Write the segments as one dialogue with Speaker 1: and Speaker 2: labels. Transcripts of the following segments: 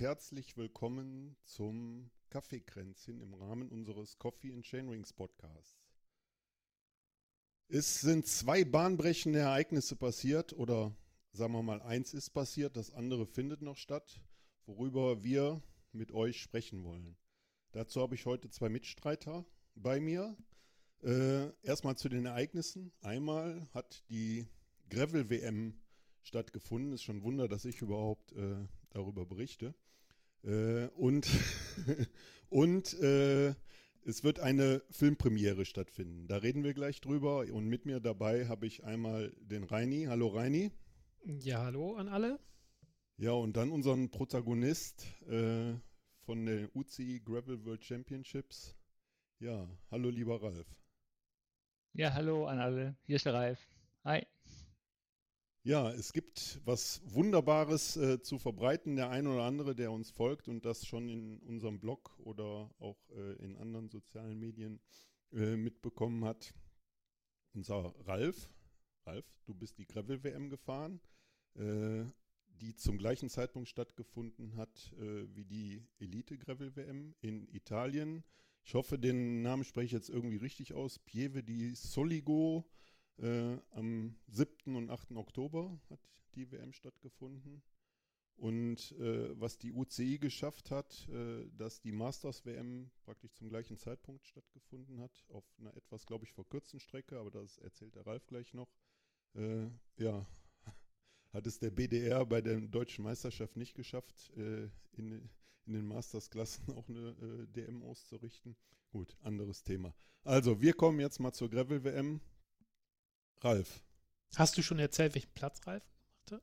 Speaker 1: Herzlich willkommen zum Kaffeekränzchen im Rahmen unseres Coffee and Chainrings Podcasts. Es sind zwei bahnbrechende Ereignisse passiert oder sagen wir mal, eins ist passiert, das andere findet noch statt, worüber wir mit euch sprechen wollen. Dazu habe ich heute zwei Mitstreiter bei mir. Äh, erstmal zu den Ereignissen. Einmal hat die Gravel-WM stattgefunden. Ist schon ein Wunder, dass ich überhaupt äh, darüber berichte. Äh, und und äh, es wird eine Filmpremiere stattfinden. Da reden wir gleich drüber. Und mit mir dabei habe ich einmal den Reini. Hallo Reini.
Speaker 2: Ja, hallo an alle.
Speaker 1: Ja, und dann unseren Protagonist äh, von der UCI Gravel World Championships. Ja, hallo lieber Ralf.
Speaker 3: Ja, hallo an alle. Hier ist der Ralf. Hi.
Speaker 1: Ja, es gibt was Wunderbares äh, zu verbreiten. Der eine oder andere, der uns folgt und das schon in unserem Blog oder auch äh, in anderen sozialen Medien äh, mitbekommen hat. Unser Ralf, Ralf, du bist die Gravel-WM gefahren, äh, die zum gleichen Zeitpunkt stattgefunden hat äh, wie die Elite-Gravel-WM in Italien. Ich hoffe, den Namen spreche ich jetzt irgendwie richtig aus. Pieve di Soligo äh, am 7. und 8. Oktober hat die WM stattgefunden. Und äh, was die UCI geschafft hat, äh, dass die Masters WM praktisch zum gleichen Zeitpunkt stattgefunden hat, auf einer etwas, glaube ich, verkürzten Strecke, aber das erzählt der Ralf gleich noch. Äh, ja, hat es der BDR bei der deutschen Meisterschaft nicht geschafft, äh, in, in den Masters-Klassen auch eine äh, DM auszurichten. Gut, anderes Thema. Also, wir kommen jetzt mal zur Gravel-WM. Ralf.
Speaker 2: Hast du schon erzählt, welchen Platz Ralf gemacht hat?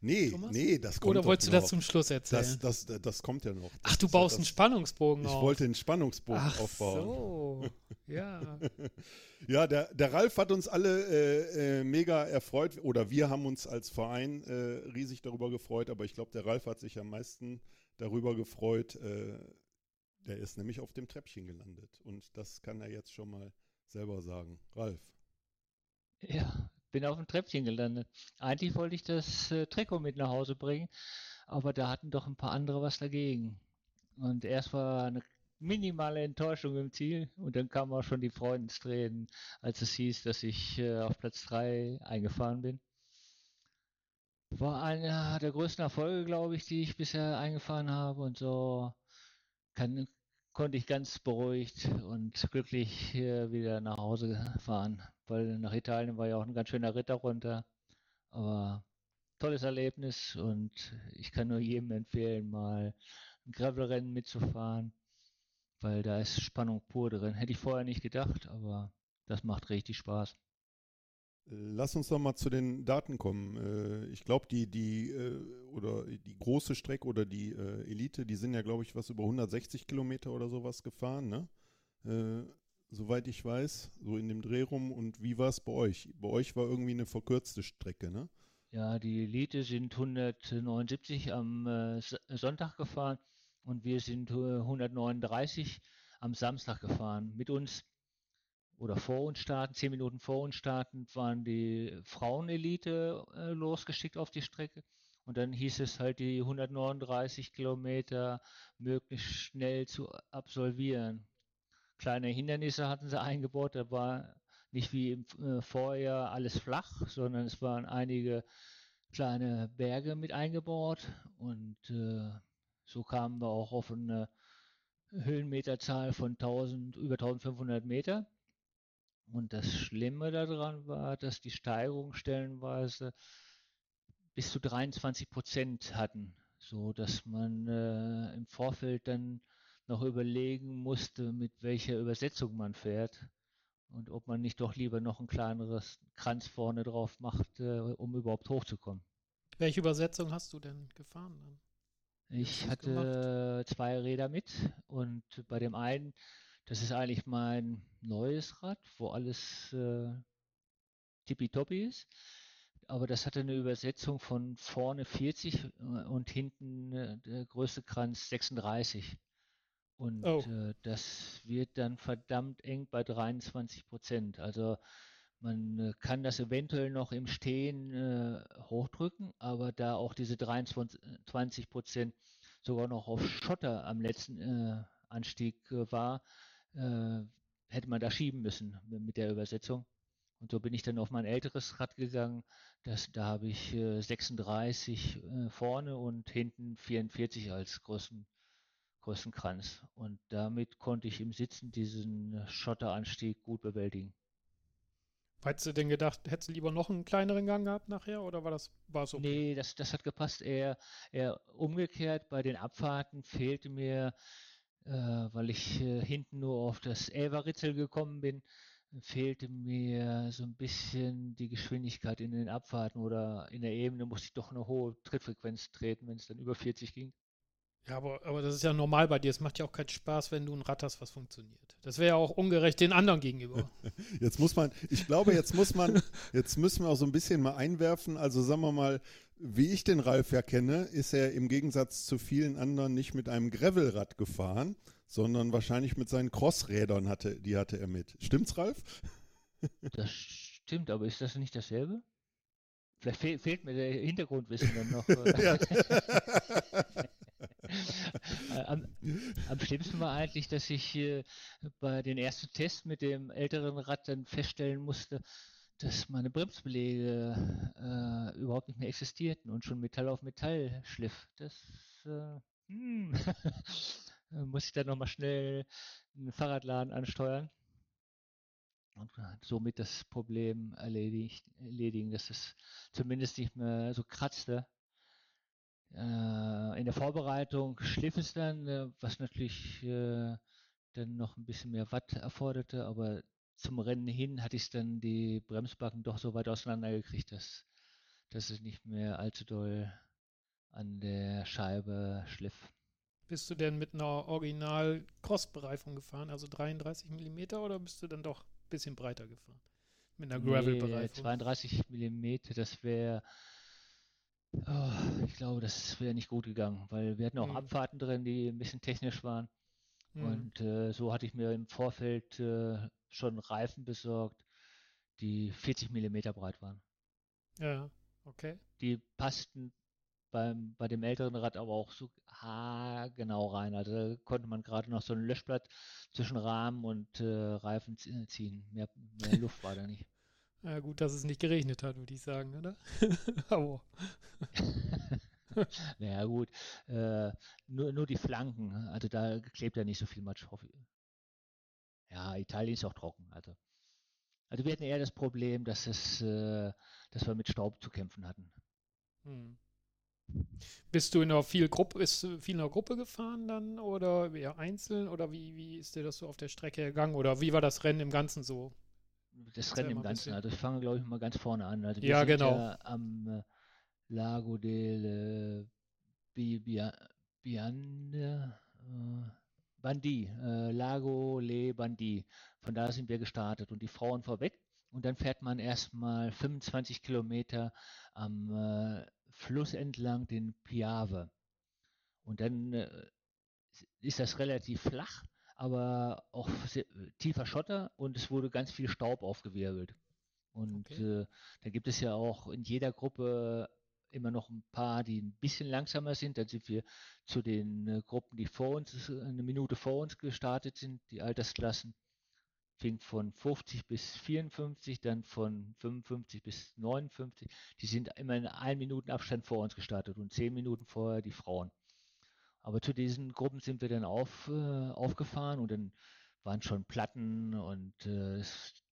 Speaker 1: Nee, Thomas? nee, das kommt
Speaker 2: Oder wolltest du das zum Schluss erzählen?
Speaker 1: Das, das, das kommt ja noch.
Speaker 2: Ach, du baust ja einen Spannungsbogen
Speaker 1: ich
Speaker 2: auf.
Speaker 1: Ich wollte einen Spannungsbogen
Speaker 2: Ach
Speaker 1: aufbauen.
Speaker 2: so, ja.
Speaker 1: ja, der, der Ralf hat uns alle äh, äh, mega erfreut oder wir haben uns als Verein äh, riesig darüber gefreut, aber ich glaube, der Ralf hat sich am meisten darüber gefreut. Äh, der ist nämlich auf dem Treppchen gelandet und das kann er jetzt schon mal selber sagen. Ralf.
Speaker 3: Ja, bin auf dem Treppchen gelandet. Eigentlich wollte ich das äh, Trikot mit nach Hause bringen, aber da hatten doch ein paar andere was dagegen. Und erst war eine minimale Enttäuschung im Ziel und dann kamen auch schon die Freudentränen, als es hieß, dass ich äh, auf Platz 3 eingefahren bin. War einer der größten Erfolge, glaube ich, die ich bisher eingefahren habe und so kann, konnte ich ganz beruhigt und glücklich hier wieder nach Hause fahren weil nach Italien war ja auch ein ganz schöner Ritter runter. Aber tolles Erlebnis und ich kann nur jedem empfehlen, mal ein Gravelrennen mitzufahren, weil da ist Spannung pur drin. Hätte ich vorher nicht gedacht, aber das macht richtig Spaß.
Speaker 1: Lass uns doch mal zu den Daten kommen. Äh, ich glaube, die, die, äh, oder die große Strecke oder die äh, Elite, die sind ja, glaube ich, was über 160 Kilometer oder sowas gefahren, ne? soweit ich weiß, so in dem Dreh rum. Und wie war es bei euch? Bei euch war irgendwie eine verkürzte Strecke, ne?
Speaker 3: Ja, die Elite sind 179 am Sonntag gefahren und wir sind 139 am Samstag gefahren. Mit uns oder vor uns starten, zehn Minuten vor uns starten, waren die Frauenelite äh, losgeschickt auf die Strecke. Und dann hieß es halt, die 139 Kilometer möglichst schnell zu absolvieren kleine Hindernisse hatten sie eingebaut. Da war nicht wie im äh, Vorjahr alles flach, sondern es waren einige kleine Berge mit eingebaut und äh, so kamen wir auch auf eine Höhenmeterzahl von 1000, über 1500 Meter. Und das Schlimme daran war, dass die Steigerung stellenweise bis zu 23 Prozent hatten, so dass man äh, im Vorfeld dann noch überlegen musste, mit welcher Übersetzung man fährt und ob man nicht doch lieber noch ein kleineres Kranz vorne drauf macht, äh, um überhaupt hochzukommen.
Speaker 2: Welche Übersetzung hast du denn gefahren dann?
Speaker 3: Ich hatte gemacht? zwei Räder mit und bei dem einen, das ist eigentlich mein neues Rad, wo alles äh, tippitoppi ist. Aber das hatte eine Übersetzung von vorne 40 äh, und hinten äh, der größte Kranz 36. Und oh. äh, das wird dann verdammt eng bei 23 Prozent. Also Man äh, kann das eventuell noch im Stehen äh, hochdrücken, aber da auch diese 23 Prozent sogar noch auf Schotter am letzten Anstieg war, äh, hätte man da schieben müssen mit der Übersetzung. Und so bin ich dann auf mein älteres Rad gegangen. Das, da habe ich 36 vorne und hinten 44 als größten, größten Kranz. Und damit konnte ich im Sitzen diesen Schotteranstieg gut bewältigen.
Speaker 2: Hättest du denn gedacht, hättest du lieber noch einen kleineren Gang gehabt nachher oder war das war
Speaker 3: so? Okay? Nee, das, das hat gepasst. Eher, eher umgekehrt bei den Abfahrten fehlte mir, äh, weil ich äh, hinten nur auf das Elverritzel gekommen bin, fehlte mir so ein bisschen die Geschwindigkeit in den Abfahrten oder in der Ebene musste ich doch eine hohe Trittfrequenz treten, wenn es dann über 40 ging.
Speaker 2: Ja, aber, aber das ist ja normal bei dir. Es macht ja auch keinen Spaß, wenn du ein Rad hast, was funktioniert. Das wäre ja auch ungerecht den anderen gegenüber.
Speaker 1: Jetzt muss man, ich glaube, jetzt muss man, jetzt müssen wir auch so ein bisschen mal einwerfen. Also sagen wir mal, wie ich den Ralf ja kenne, ist er im Gegensatz zu vielen anderen nicht mit einem Gravelrad gefahren, sondern wahrscheinlich mit seinen Crossrädern hatte, die hatte er mit. Stimmt's, Ralf?
Speaker 3: Das stimmt, aber ist das nicht dasselbe? Vielleicht fe fehlt mir der Hintergrundwissen dann noch. Am, am, schlimmsten war eigentlich, dass ich äh, bei den ersten Tests mit dem älteren Rad dann feststellen musste, dass meine Bremsbeläge äh, überhaupt nicht mehr existierten und schon Metall auf Metall schliff. Das äh, hm. muss ich dann nochmal schnell einen Fahrradladen ansteuern und somit das Problem erledigt, erledigen, dass es zumindest nicht mehr so kratzte in der Vorbereitung schliff es dann, äh, was natürlich äh, dann noch ein bisschen mehr Watt erforderte, aber zum Rennen hin hatte ich dann die Bremsbacken doch so weit auseinandergekriegt, dass, dass es nicht mehr allzu doll an der Scheibe schliff.
Speaker 2: Bist du denn mit einer Original-Cross-Bereifung gefahren, also 33 mm, oder bist du dann doch ein bisschen breiter gefahren?
Speaker 3: Mit einer Gravel-Bereifung? Nee, 32 mm, das wäre Oh, ich glaube, das wäre nicht gut gegangen, weil wir hatten auch mhm. Abfahrten drin, die ein bisschen technisch waren. Mhm. Und äh, so hatte ich mir im Vorfeld äh, schon Reifen besorgt, die 40 mm breit waren.
Speaker 2: Ja, okay.
Speaker 3: Die passten beim, bei dem älteren Rad aber auch so genau rein. Also da konnte man gerade noch so ein Löschblatt zwischen Rahmen und äh, Reifen ziehen. Mehr, mehr Luft war da nicht.
Speaker 2: Ja, gut, dass es nicht geregnet hat, würde ich sagen, oder? Aber.
Speaker 3: naja, gut. Äh, nur, nur die Flanken. Also da klebt ja nicht so viel Matsch. Ja, Italien ist auch trocken. Also, also wir hatten eher das Problem, dass, es, äh, dass wir mit Staub zu kämpfen hatten. Hm.
Speaker 2: Bist du in einer viel Gruppe, ist viel in einer Gruppe gefahren dann oder eher einzeln oder wie, wie ist dir das so auf der Strecke gegangen oder wie war das Rennen im Ganzen so?
Speaker 3: Das Rennen im Ganzen. Also ich fange, glaube ich, mal ganz vorne an. Also
Speaker 2: ja, genau.
Speaker 3: Ja am äh, Lago del äh, Biande, äh, Bandi, äh, Lago Le Bandi. Von da sind wir gestartet und die Frauen vorweg. Und dann fährt man erstmal 25 Kilometer am äh, Fluss entlang den Piave. Und dann äh, ist das relativ flach aber auch sehr, tiefer Schotter und es wurde ganz viel Staub aufgewirbelt. Und okay. äh, da gibt es ja auch in jeder Gruppe immer noch ein paar, die ein bisschen langsamer sind. Dann sind wir zu den äh, Gruppen, die vor uns, eine Minute vor uns gestartet sind, die Altersklassen. Fing von 50 bis 54, dann von 55 bis 59. Die sind immer in einem Minuten Abstand vor uns gestartet und zehn Minuten vorher die Frauen. Aber zu diesen Gruppen sind wir dann auf, äh, aufgefahren und dann waren schon Platten und äh,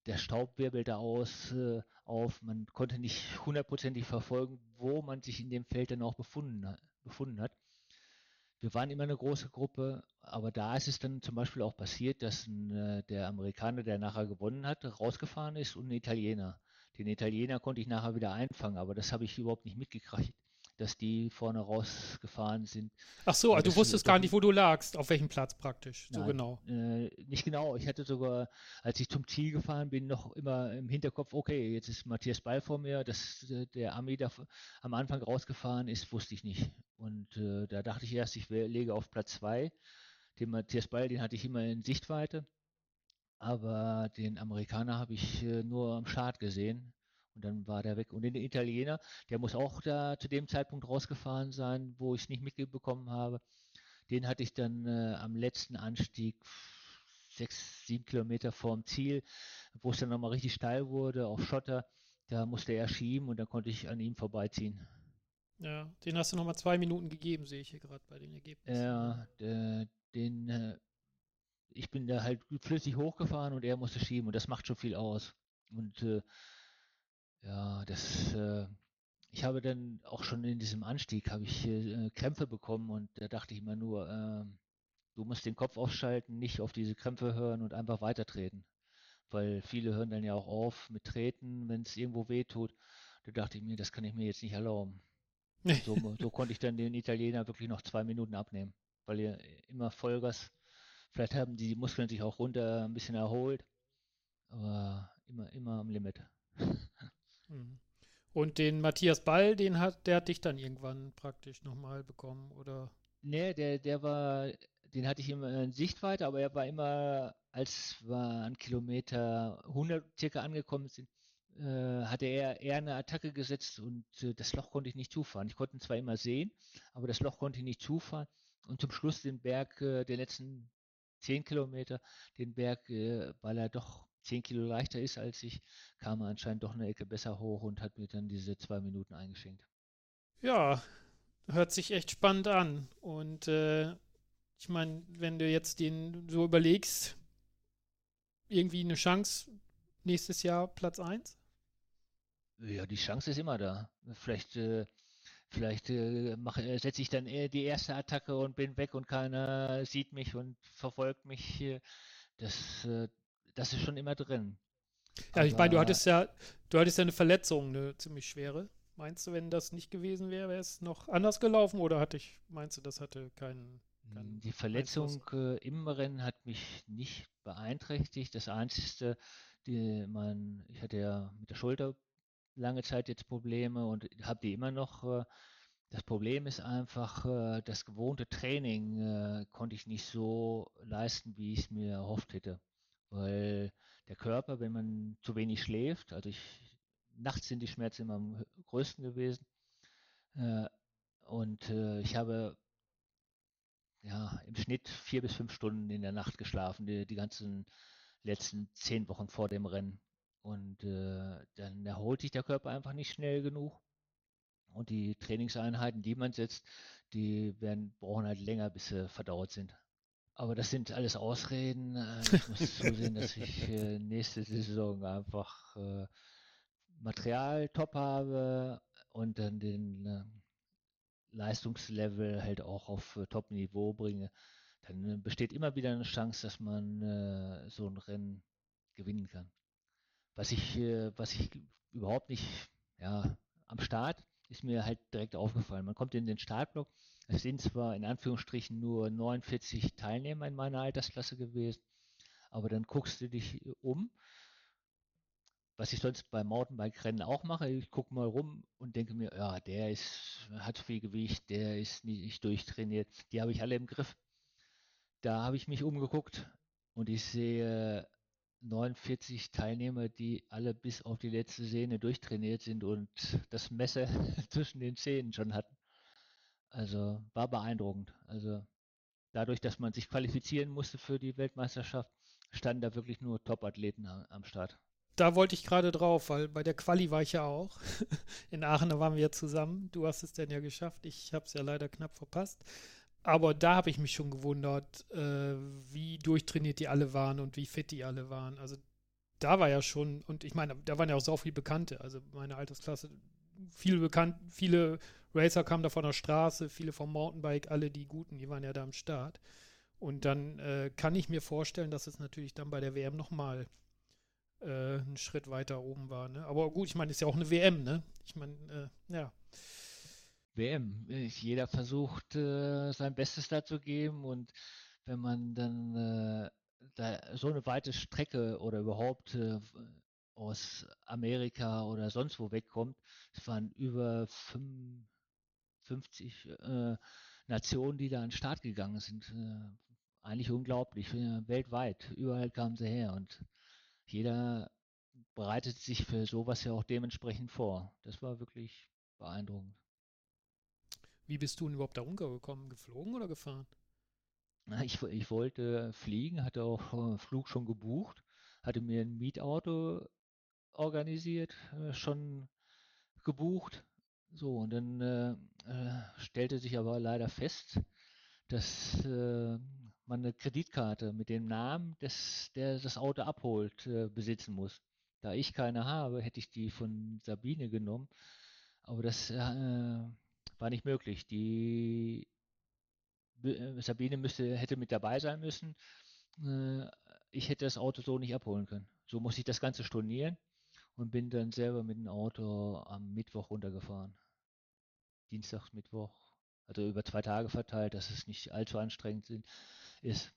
Speaker 3: der Staub wirbelte aus, äh, auf. Man konnte nicht hundertprozentig verfolgen, wo man sich in dem Feld dann auch befunden, befunden hat. Wir waren immer eine große Gruppe, aber da ist es dann zum Beispiel auch passiert, dass ein, äh, der Amerikaner, der nachher gewonnen hat, rausgefahren ist und ein Italiener. Den Italiener konnte ich nachher wieder einfangen, aber das habe ich überhaupt nicht mitgekriegt dass die vorne rausgefahren sind.
Speaker 2: Ach so, also du wusstest gar nicht, wo du lagst, auf welchem Platz praktisch, so
Speaker 3: Nein,
Speaker 2: genau.
Speaker 3: Äh, nicht genau. Ich hatte sogar, als ich zum Ziel gefahren bin, noch immer im Hinterkopf, okay, jetzt ist Matthias Ball vor mir, dass äh, der Ami da am Anfang rausgefahren ist, wusste ich nicht. Und äh, da dachte ich erst, ich lege auf Platz 2. Den Matthias Ball, den hatte ich immer in Sichtweite. aber den Amerikaner habe ich äh, nur am Start gesehen und dann war der weg. Und den Italiener, der muss auch da zu dem Zeitpunkt rausgefahren sein, wo ich es nicht mitbekommen habe. Den hatte ich dann äh, am letzten Anstieg sechs, sieben Kilometer vorm Ziel, wo es dann nochmal richtig steil wurde, auf Schotter. Da musste er schieben und dann konnte ich an ihm vorbeiziehen.
Speaker 2: Ja, den hast du nochmal zwei Minuten gegeben, sehe ich hier gerade bei den Ergebnissen.
Speaker 3: Ja, der, den, äh, ich bin da halt flüssig hochgefahren und er musste schieben und das macht schon viel aus. Und äh, ja, das, äh, ich habe dann auch schon in diesem Anstieg habe ich äh, Krämpfe bekommen und da dachte ich mir nur, äh, du musst den Kopf aufschalten, nicht auf diese Krämpfe hören und einfach weitertreten. Weil viele hören dann ja auch auf mit Treten, wenn es irgendwo weh tut. Da dachte ich mir, das kann ich mir jetzt nicht erlauben. So, so konnte ich dann den Italiener wirklich noch zwei Minuten abnehmen, weil er immer Vollgas, vielleicht haben die Muskeln sich auch runter ein bisschen erholt, aber immer, immer am Limit.
Speaker 2: Mhm. Und den Matthias Ball, den hat, der hat dich dann irgendwann praktisch nochmal bekommen, oder?
Speaker 3: Nee, der, der war, den hatte ich immer in Sichtweite, aber er war immer, als wir an Kilometer 100 circa angekommen sind, äh, hatte er eher eine Attacke gesetzt und äh, das Loch konnte ich nicht zufahren. Ich konnte ihn zwar immer sehen, aber das Loch konnte ich nicht zufahren. Und zum Schluss den Berg, äh, der letzten 10 Kilometer, den Berg, äh, weil er doch 10 Kilo leichter ist als ich, kam er anscheinend doch eine Ecke besser hoch und hat mir dann diese zwei Minuten eingeschenkt.
Speaker 2: Ja, hört sich echt spannend an. Und äh, ich meine, wenn du jetzt den so überlegst, irgendwie eine Chance nächstes Jahr Platz 1?
Speaker 3: Ja, die Chance ist immer da. Vielleicht, äh, vielleicht äh, setze ich dann die erste Attacke und bin weg und keiner sieht mich und verfolgt mich. Das, äh, das ist schon immer drin.
Speaker 2: Ja, Aber ich meine, du hattest ja, du hattest ja eine Verletzung, eine ziemlich schwere. Meinst du, wenn das nicht gewesen wäre, wäre es noch anders gelaufen oder hatte ich, meinst du, das hatte keinen. keinen
Speaker 3: die Verletzung äh, im Rennen hat mich nicht beeinträchtigt. Das Einzige, die, man, ich hatte ja mit der Schulter lange Zeit jetzt Probleme und habe die immer noch. Äh, das Problem ist einfach, äh, das gewohnte Training äh, konnte ich nicht so leisten, wie ich es mir erhofft hätte weil der Körper, wenn man zu wenig schläft, also ich, nachts sind die Schmerzen immer am größten gewesen. Äh, und äh, ich habe ja im Schnitt vier bis fünf Stunden in der Nacht geschlafen, die, die ganzen letzten zehn Wochen vor dem Rennen. Und äh, dann erholt sich der Körper einfach nicht schnell genug. Und die Trainingseinheiten, die man setzt, die werden, brauchen halt länger, bis sie verdaut sind. Aber das sind alles Ausreden. Äh, ich muss zusehen, dass ich äh, nächste Saison einfach äh, Material top habe und dann den Leistungslevel halt auch auf Top-Niveau bringe. Dann besteht immer wieder eine Chance, dass man so ein Rennen gewinnen kann. Was ich, was ich überhaupt nicht, ja, am Start ist mir halt direkt aufgefallen. Man kommt in den Startblock es sind zwar in Anführungsstrichen nur 49 Teilnehmer in meiner Altersklasse gewesen, aber dann guckst du dich um, was ich sonst beim Mountainbike-Rennen auch mache. Ich gucke mal rum und denke mir, ja, der ist, hat viel Gewicht, der ist nicht durchtrainiert. Die habe ich alle im Griff. Da habe ich mich umgeguckt und ich sehe 49 Teilnehmer, die alle bis auf die letzte Sehne durchtrainiert sind und das Messer zwischen den Zähnen schon hatten. Also war beeindruckend. Also dadurch, dass man sich qualifizieren musste für die Weltmeisterschaft, standen da wirklich nur Top-Athleten am Start.
Speaker 2: Da wollte ich gerade drauf, weil bei der Quali war ich ja auch. In Aachen, waren wir ja zusammen. Du hast es denn ja geschafft. Ich habe es ja leider knapp verpasst. Aber da habe ich mich schon gewundert, äh, wie durchtrainiert die alle waren und wie fit die alle waren. Also da war ja schon, und ich meine, da waren ja auch so viele Bekannte. Also meine Altersklasse, viele bekannt, viele Racer kamen da von der Straße, viele vom Mountainbike, alle die Guten, die waren ja da am Start. Und dann äh, kann ich mir vorstellen, dass es natürlich dann bei der WM nochmal äh, einen Schritt weiter oben war. Ne? Aber gut, ich meine, es ist ja auch eine WM, ne? Ich meine, äh, ja.
Speaker 3: WM. Jeder versucht, äh, sein Bestes da zu geben und wenn man dann äh, da so eine weite Strecke oder überhaupt äh, aus Amerika oder sonst wo wegkommt, es waren über fünf, 50 äh, Nationen, die da an den Start gegangen sind. Äh, eigentlich unglaublich. Weltweit, überall kamen sie her und jeder bereitet sich für sowas ja auch dementsprechend vor. Das war wirklich beeindruckend.
Speaker 2: Wie bist du denn überhaupt da runtergekommen? Geflogen oder gefahren?
Speaker 3: Ich, ich wollte fliegen, hatte auch einen Flug schon gebucht, hatte mir ein Mietauto organisiert, äh, schon gebucht. So, und dann äh, äh, stellte sich aber leider fest, dass äh, man eine Kreditkarte mit dem Namen des, der das Auto abholt, äh, besitzen muss. Da ich keine habe, hätte ich die von Sabine genommen. Aber das äh, war nicht möglich. Die äh, Sabine müsste, hätte mit dabei sein müssen. Äh, ich hätte das Auto so nicht abholen können. So muss ich das Ganze stornieren und bin dann selber mit dem Auto am Mittwoch runtergefahren. Dienstag, Mittwoch. Also über zwei Tage verteilt, dass es nicht allzu anstrengend sind, ist.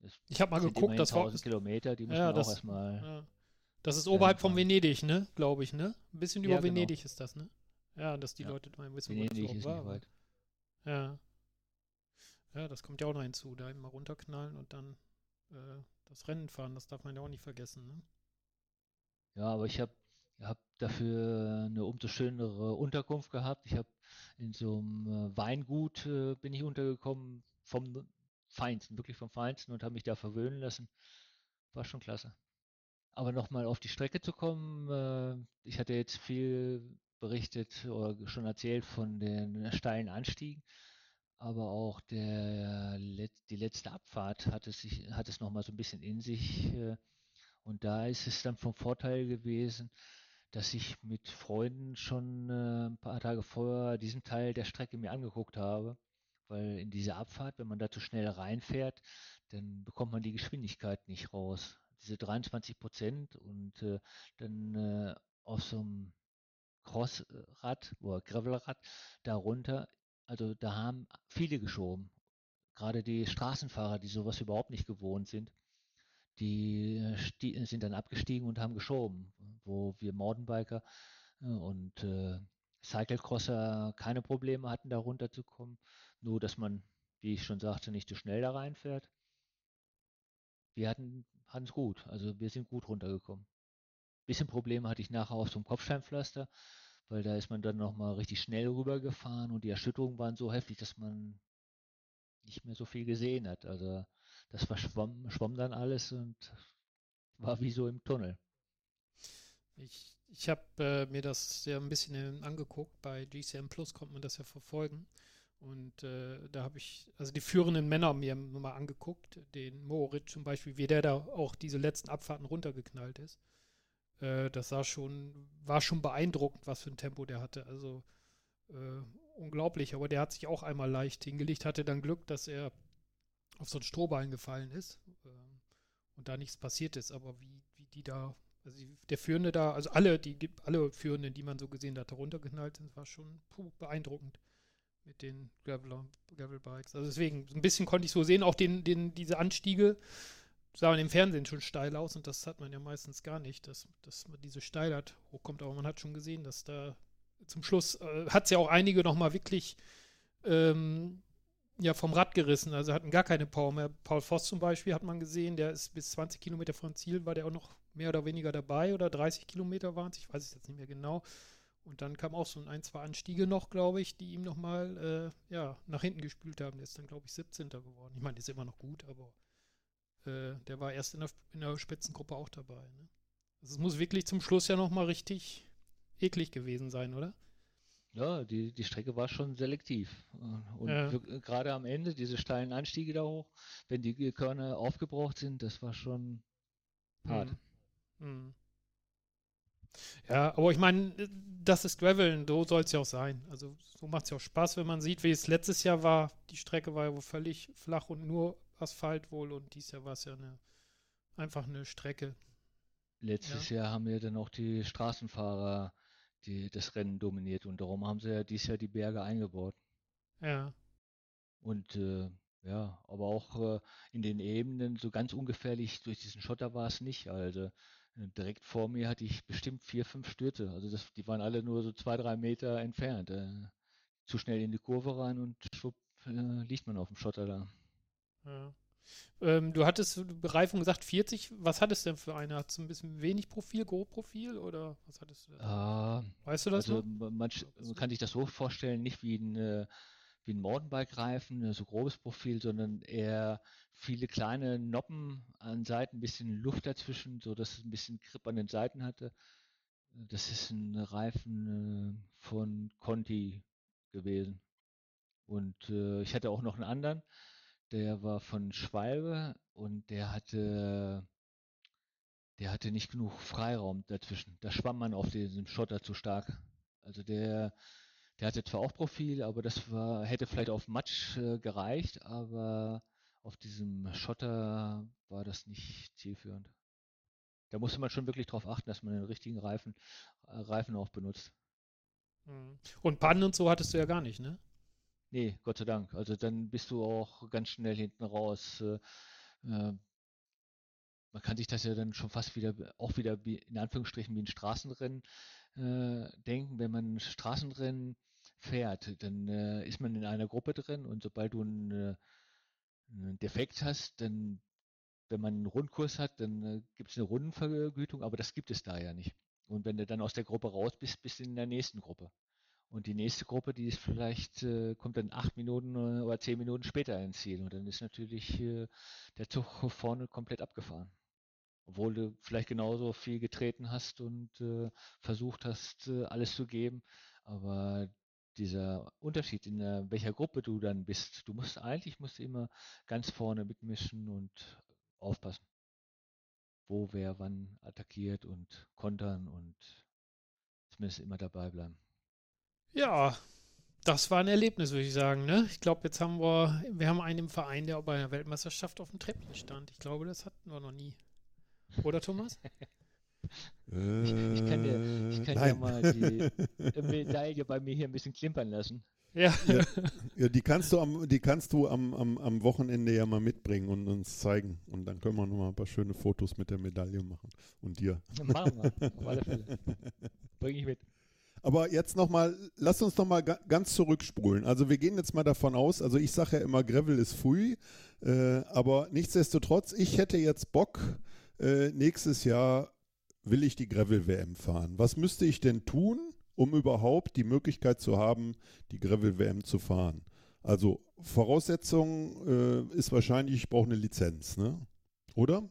Speaker 2: Das ich habe mal geguckt, das
Speaker 3: war Kilometer, die muss ja, man das, auch erstmal.
Speaker 2: Ja. Das ist oberhalb von Venedig, ne? Glaube ich, ne? Ein bisschen über ja, genau. Venedig ist das, ne? Ja, dass die ja. Leute mal wissen, Venedig wo das war. Weit. Ja. Ja, das kommt ja auch noch hinzu, da immer runterknallen und dann äh, das Rennen fahren, das darf man ja auch nicht vergessen, ne?
Speaker 3: Ja, aber ich habe hab dafür eine umso schönere Unterkunft gehabt. Ich habe in so einem äh, Weingut äh, bin ich untergekommen vom Feinsten, wirklich vom Feinsten und habe mich da verwöhnen lassen. War schon klasse. Aber nochmal auf die Strecke zu kommen, äh, ich hatte jetzt viel berichtet oder schon erzählt von den steilen Anstiegen, aber auch der, die letzte Abfahrt hat es, sich, hat es nochmal so ein bisschen in sich. Äh, und da ist es dann vom Vorteil gewesen, dass ich mit Freunden schon äh, ein paar Tage vorher diesen Teil der Strecke mir angeguckt habe. Weil in dieser Abfahrt, wenn man da zu schnell reinfährt, dann bekommt man die Geschwindigkeit nicht raus diese 23 Prozent und äh, dann äh, auf so einem Crossrad oder Gravelrad darunter, also da haben viele geschoben. Gerade die Straßenfahrer, die sowas überhaupt nicht gewohnt sind, die äh, sind dann abgestiegen und haben geschoben, wo wir Mountainbiker äh, und äh, Cyclecrosser keine Probleme hatten, da runterzukommen. Nur, dass man, wie ich schon sagte, nicht zu schnell da reinfährt. Wir hatten es gut. Also wir sind gut runtergekommen. Bisschen Probleme hatte ich nachher so einem Kopfsteinpflaster, weil da ist man dann nochmal richtig schnell rübergefahren und die Erschütterungen waren so heftig, dass man nicht mehr so viel gesehen hat. Also das verschwamm, schwamm dann alles und war wie so im Tunnel.
Speaker 2: Ich, ich habe äh, mir das ja ein bisschen angeguckt. Bei GCM Plus konnte man das ja verfolgen. Und äh, da habe ich, also die führenden Männer mir mal angeguckt, den Moritz zum Beispiel, wie der da auch diese letzten Abfahrten runtergeknallt ist. Äh, das sah schon, war schon beeindruckend, was für ein Tempo der hatte. Also äh, unglaublich, aber der hat sich auch einmal leicht hingelegt, hatte dann Glück, dass er auf so ein Strohballen gefallen ist ähm, und da nichts passiert ist. Aber wie, wie die da, also der Führende da, also alle, die alle Führenden, die man so gesehen hat, runtergeknallt sind, war schon puh, beeindruckend mit den Gravel, Gravelbikes. Also deswegen, ein bisschen konnte ich so sehen, auch den, den, diese Anstiege sahen im Fernsehen schon steil aus und das hat man ja meistens gar nicht, dass, dass man diese Steilheit hochkommt. Aber man hat schon gesehen, dass da zum Schluss äh, hat es ja auch einige nochmal wirklich ähm, ja, vom Rad gerissen. Also hatten gar keine Power mehr. Paul Voss zum Beispiel hat man gesehen, der ist bis 20 Kilometer vom Ziel, war der auch noch mehr oder weniger dabei oder 30 Kilometer waren es, ich weiß es jetzt nicht mehr genau. Und dann kam auch so ein, zwei Anstiege noch, glaube ich, die ihm nochmal äh, ja, nach hinten gespült haben. Der ist dann, glaube ich, 17. geworden. Ich meine, der ist immer noch gut, aber äh, der war erst in der, in der Spitzengruppe auch dabei. Ne? Also es muss wirklich zum Schluss ja nochmal richtig eklig gewesen sein, oder?
Speaker 3: Ja, die, die Strecke war schon selektiv. Und ja. gerade am Ende, diese steilen Anstiege da hoch, wenn die Körner aufgebraucht sind, das war schon hart. Mhm. Mhm.
Speaker 2: Ja, aber ich meine, das ist Graveln, so soll es ja auch sein. Also so macht es ja auch Spaß, wenn man sieht, wie es letztes Jahr war. Die Strecke war ja wohl völlig flach und nur Asphalt wohl und dieses Jahr war es ja eine, einfach eine Strecke.
Speaker 3: Letztes ja. Jahr haben ja dann auch die Straßenfahrer die, das Rennen dominiert und darum haben sie ja dieses Jahr die Berge eingebaut.
Speaker 2: Ja.
Speaker 3: Und äh, ja, aber auch äh, in den Ebenen so ganz ungefährlich durch diesen Schotter war es nicht. Also direkt vor mir hatte ich bestimmt vier, fünf Stürze. Also das, die waren alle nur so zwei, drei Meter entfernt. Äh, zu schnell in die Kurve rein und schwupp äh, liegt man auf dem Schotter da.
Speaker 2: Ja. Ähm, du hattest Bereifung gesagt 40. Was hattest du denn für eine? Hattest du ein bisschen wenig Profil, Go-Profil oder was hattest du?
Speaker 3: Äh,
Speaker 2: weißt du das
Speaker 3: also
Speaker 2: noch?
Speaker 3: man, kann sich das so vorstellen, nicht wie ein, äh, wie ein Mountainbike-Reifen, äh, so grobes Profil, sondern eher viele kleine Noppen an Seiten, ein bisschen Luft dazwischen, so dass es ein bisschen Grip an den Seiten hatte. Das ist ein Reifen von Conti gewesen. Und äh, ich hatte auch noch einen anderen, der war von Schwalbe und der hatte, der hatte nicht genug Freiraum dazwischen. Da schwamm man auf diesem Schotter zu stark. Also der, der hatte zwar auch Profil, aber das war, hätte vielleicht auf Matsch äh, gereicht, aber auf diesem Schotter war das nicht zielführend. Da musste man schon wirklich darauf achten, dass man den richtigen Reifen, äh, Reifen auch benutzt.
Speaker 2: Mhm. Und Pannen und so hattest du ja gar nicht, ne?
Speaker 3: Nee, Gott sei Dank. Also dann bist du auch ganz schnell hinten raus. Äh, äh, man kann sich das ja dann schon fast wieder, auch wieder wie, in Anführungsstrichen wie ein Straßenrennen äh, denken. Wenn man ein Straßenrennen fährt, dann ist man in einer Gruppe drin und sobald du einen, Defekt hast, dann, wenn man einen Rundkurs hat, dann gibt es eine Rundenvergütung, aber das gibt es da ja nicht. Und wenn du dann aus der Gruppe raus bist, bist du in der nächsten Gruppe. Und die nächste Gruppe, die ist vielleicht, äh, kommt dann acht Minuten oder zehn Minuten später ins Ziel. Und dann ist natürlich äh, der Zug vorne komplett abgefahren. Obwohl du vielleicht genauso viel getreten hast und äh, versucht hast, äh, alles zu geben. Aber dieser Unterschied, in der, welcher Gruppe du dann bist, du musst eigentlich musst immer ganz vorne mitmischen und aufpassen. Wo wer wann attackiert und kontern und zumindest immer dabei bleiben.
Speaker 2: Ja, das war ein Erlebnis, würde ich sagen. Ne? Ich glaube, jetzt haben wir, wir haben einen im Verein, der bei einer Weltmeisterschaft auf dem Treppchen stand. Ich glaube, das hatten wir noch nie. Oder Thomas?
Speaker 3: ich kann dir, ich kann dir mal die Medaille bei mir hier ein bisschen klimpern lassen.
Speaker 2: Ja.
Speaker 1: ja, ja, die kannst du am, die kannst du am, am, am Wochenende ja mal mitbringen und uns zeigen. Und dann können wir noch mal ein paar schöne Fotos mit der Medaille machen. Und dir.
Speaker 3: Machen wir, auf alle Fälle. Bring ich mit.
Speaker 1: Aber jetzt nochmal, lass uns nochmal ganz zurückspulen. Also wir gehen jetzt mal davon aus, also ich sage ja immer, Gravel ist früh, äh, aber nichtsdestotrotz, ich hätte jetzt Bock, äh, nächstes Jahr will ich die Gravel-WM fahren. Was müsste ich denn tun, um überhaupt die Möglichkeit zu haben, die Gravel-WM zu fahren? Also Voraussetzung äh, ist wahrscheinlich, ich brauche eine Lizenz, ne? Oder?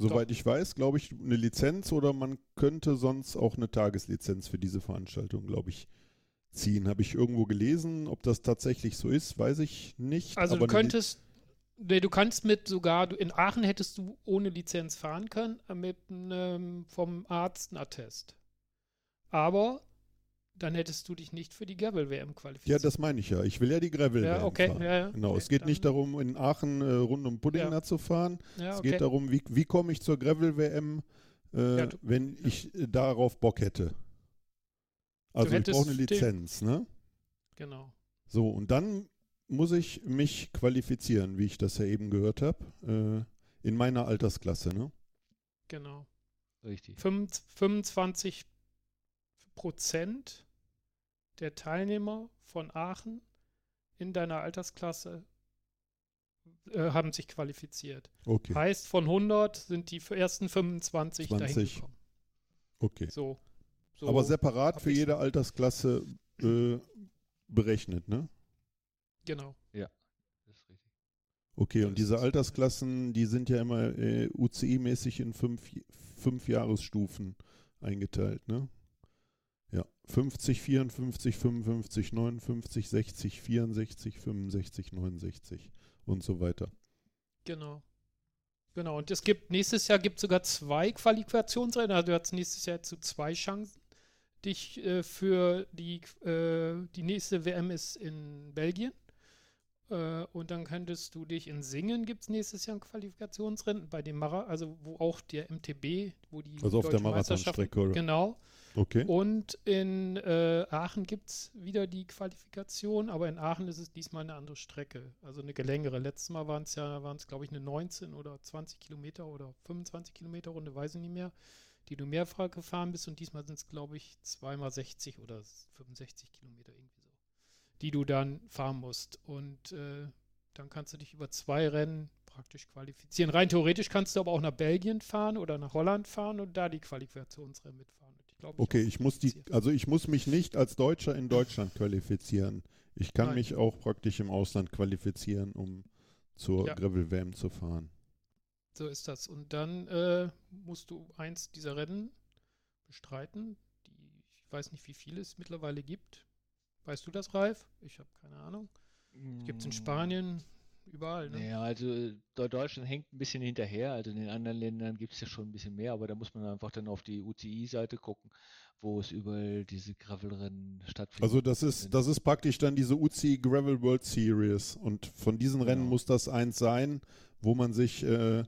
Speaker 1: Soweit ich weiß, glaube ich, eine Lizenz oder man könnte sonst auch eine Tageslizenz für diese Veranstaltung, glaube ich, ziehen. Habe ich irgendwo gelesen. Ob das tatsächlich so ist, weiß ich nicht.
Speaker 2: Also du könntest, nee, du kannst mit sogar, in Aachen hättest du ohne Lizenz fahren können, äh, mit einem vom Arzt einen Attest. Aber dann hättest du dich nicht für die Gravel-WM qualifiziert.
Speaker 1: Ja, das meine ich ja. Ich will ja die Gravel-WM
Speaker 2: ja, okay,
Speaker 1: fahren.
Speaker 2: Ja, ja,
Speaker 1: genau,
Speaker 2: okay,
Speaker 1: es geht nicht darum, in Aachen äh, rund um Puddingner ja. zu fahren.
Speaker 2: Ja,
Speaker 1: es
Speaker 2: okay.
Speaker 1: geht darum, wie, wie komme ich zur Gravel-WM, äh, wenn ich äh, darauf Bock hätte. Also ich brauche eine Lizenz, ne?
Speaker 2: Genau.
Speaker 1: So, und dann muss ich mich qualifizieren, wie ich das ja eben gehört habe, äh, in meiner Altersklasse, ne?
Speaker 2: Genau.
Speaker 3: Richtig.
Speaker 2: 25 Prozent der Teilnehmer von Aachen in deiner Altersklasse äh, haben sich qualifiziert.
Speaker 1: Okay.
Speaker 2: Heißt, von 100 sind die ersten 25
Speaker 1: 20.
Speaker 2: dahin gekommen.
Speaker 1: Okay.
Speaker 2: So, so
Speaker 1: Aber separat für jede Altersklasse äh, berechnet, ne?
Speaker 2: Genau.
Speaker 3: Ja, das ist richtig.
Speaker 1: Okay, und diese Altersklassen, die sind ja immer äh, UCI-mäßig in fünf, fünf Jahresstufen eingeteilt, ne? Ja, 50, 54, 55, 59, 60, 64, 65, 69 und so weiter.
Speaker 2: Genau. Genau, und es gibt nächstes Jahr gibt sogar zwei Qualifikationsrennen. Also du hast nächstes Jahr zu zwei Chancen. Dich äh, für die, äh, die nächste WM ist in Belgien. Äh, und dann könntest du dich in Singen gibt es nächstes Jahr ein Qualifikationsrennen bei dem Mara, also wo auch der MTB, wo die
Speaker 1: Also auf der Marathonstrecke, oder?
Speaker 2: Genau.
Speaker 1: Okay.
Speaker 2: Und in äh, Aachen gibt es wieder die Qualifikation, aber in Aachen ist es diesmal eine andere Strecke, also eine längere. Letztes Mal waren es ja, waren es glaube ich eine 19 oder 20 Kilometer oder 25 Kilometer Runde, weiß ich nicht mehr, die du mehrfach gefahren bist und diesmal sind es glaube ich zweimal 60 oder 65 Kilometer irgendwie so, die du dann fahren musst. Und äh, dann kannst du dich über zwei Rennen praktisch qualifizieren. Rein theoretisch kannst du aber auch nach Belgien fahren oder nach Holland fahren und da die Qualifikationsrennen mitfahren.
Speaker 1: Ich glaub, ich okay, ich muss die, also ich muss mich nicht als Deutscher in Deutschland qualifizieren. Ich kann Nein. mich auch praktisch im Ausland qualifizieren, um zur ja. Gravel WM zu fahren.
Speaker 2: So ist das. Und dann äh, musst du eins dieser Rennen bestreiten. Die, ich weiß nicht, wie viele es mittlerweile gibt. Weißt du das, Ralf? Ich habe keine Ahnung. Gibt es in mm. Spanien, überall, ne?
Speaker 3: Ja, also äh, Deutschland hängt ein bisschen hinterher. Also in den anderen Ländern gibt es ja schon ein bisschen mehr, aber da muss man einfach dann auf die UCI-Seite gucken, wo es überall diese Gravelrennen stattfinden.
Speaker 1: Also das ist, das ist praktisch dann diese UCI Gravel World Series und von diesen Rennen genau. muss das eins sein, wo man sich äh,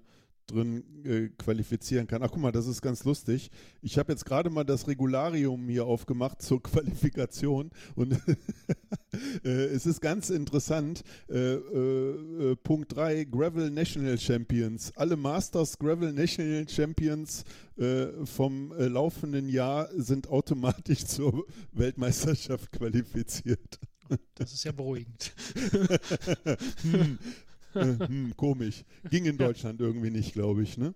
Speaker 1: drin äh, qualifizieren kann. Ach guck mal, das ist ganz lustig. Ich habe jetzt gerade mal das Regularium hier aufgemacht zur Qualifikation und äh, es ist ganz interessant. Äh, äh, äh Punkt 3, Gravel National Champions. Alle Masters Gravel National Champions äh, vom laufenden Jahr sind automatisch zur Weltmeisterschaft qualifiziert.
Speaker 2: Das ist ja beruhigend.
Speaker 1: hm, äh, hm, komisch. Ging in Deutschland irgendwie nicht, glaube ich, ne?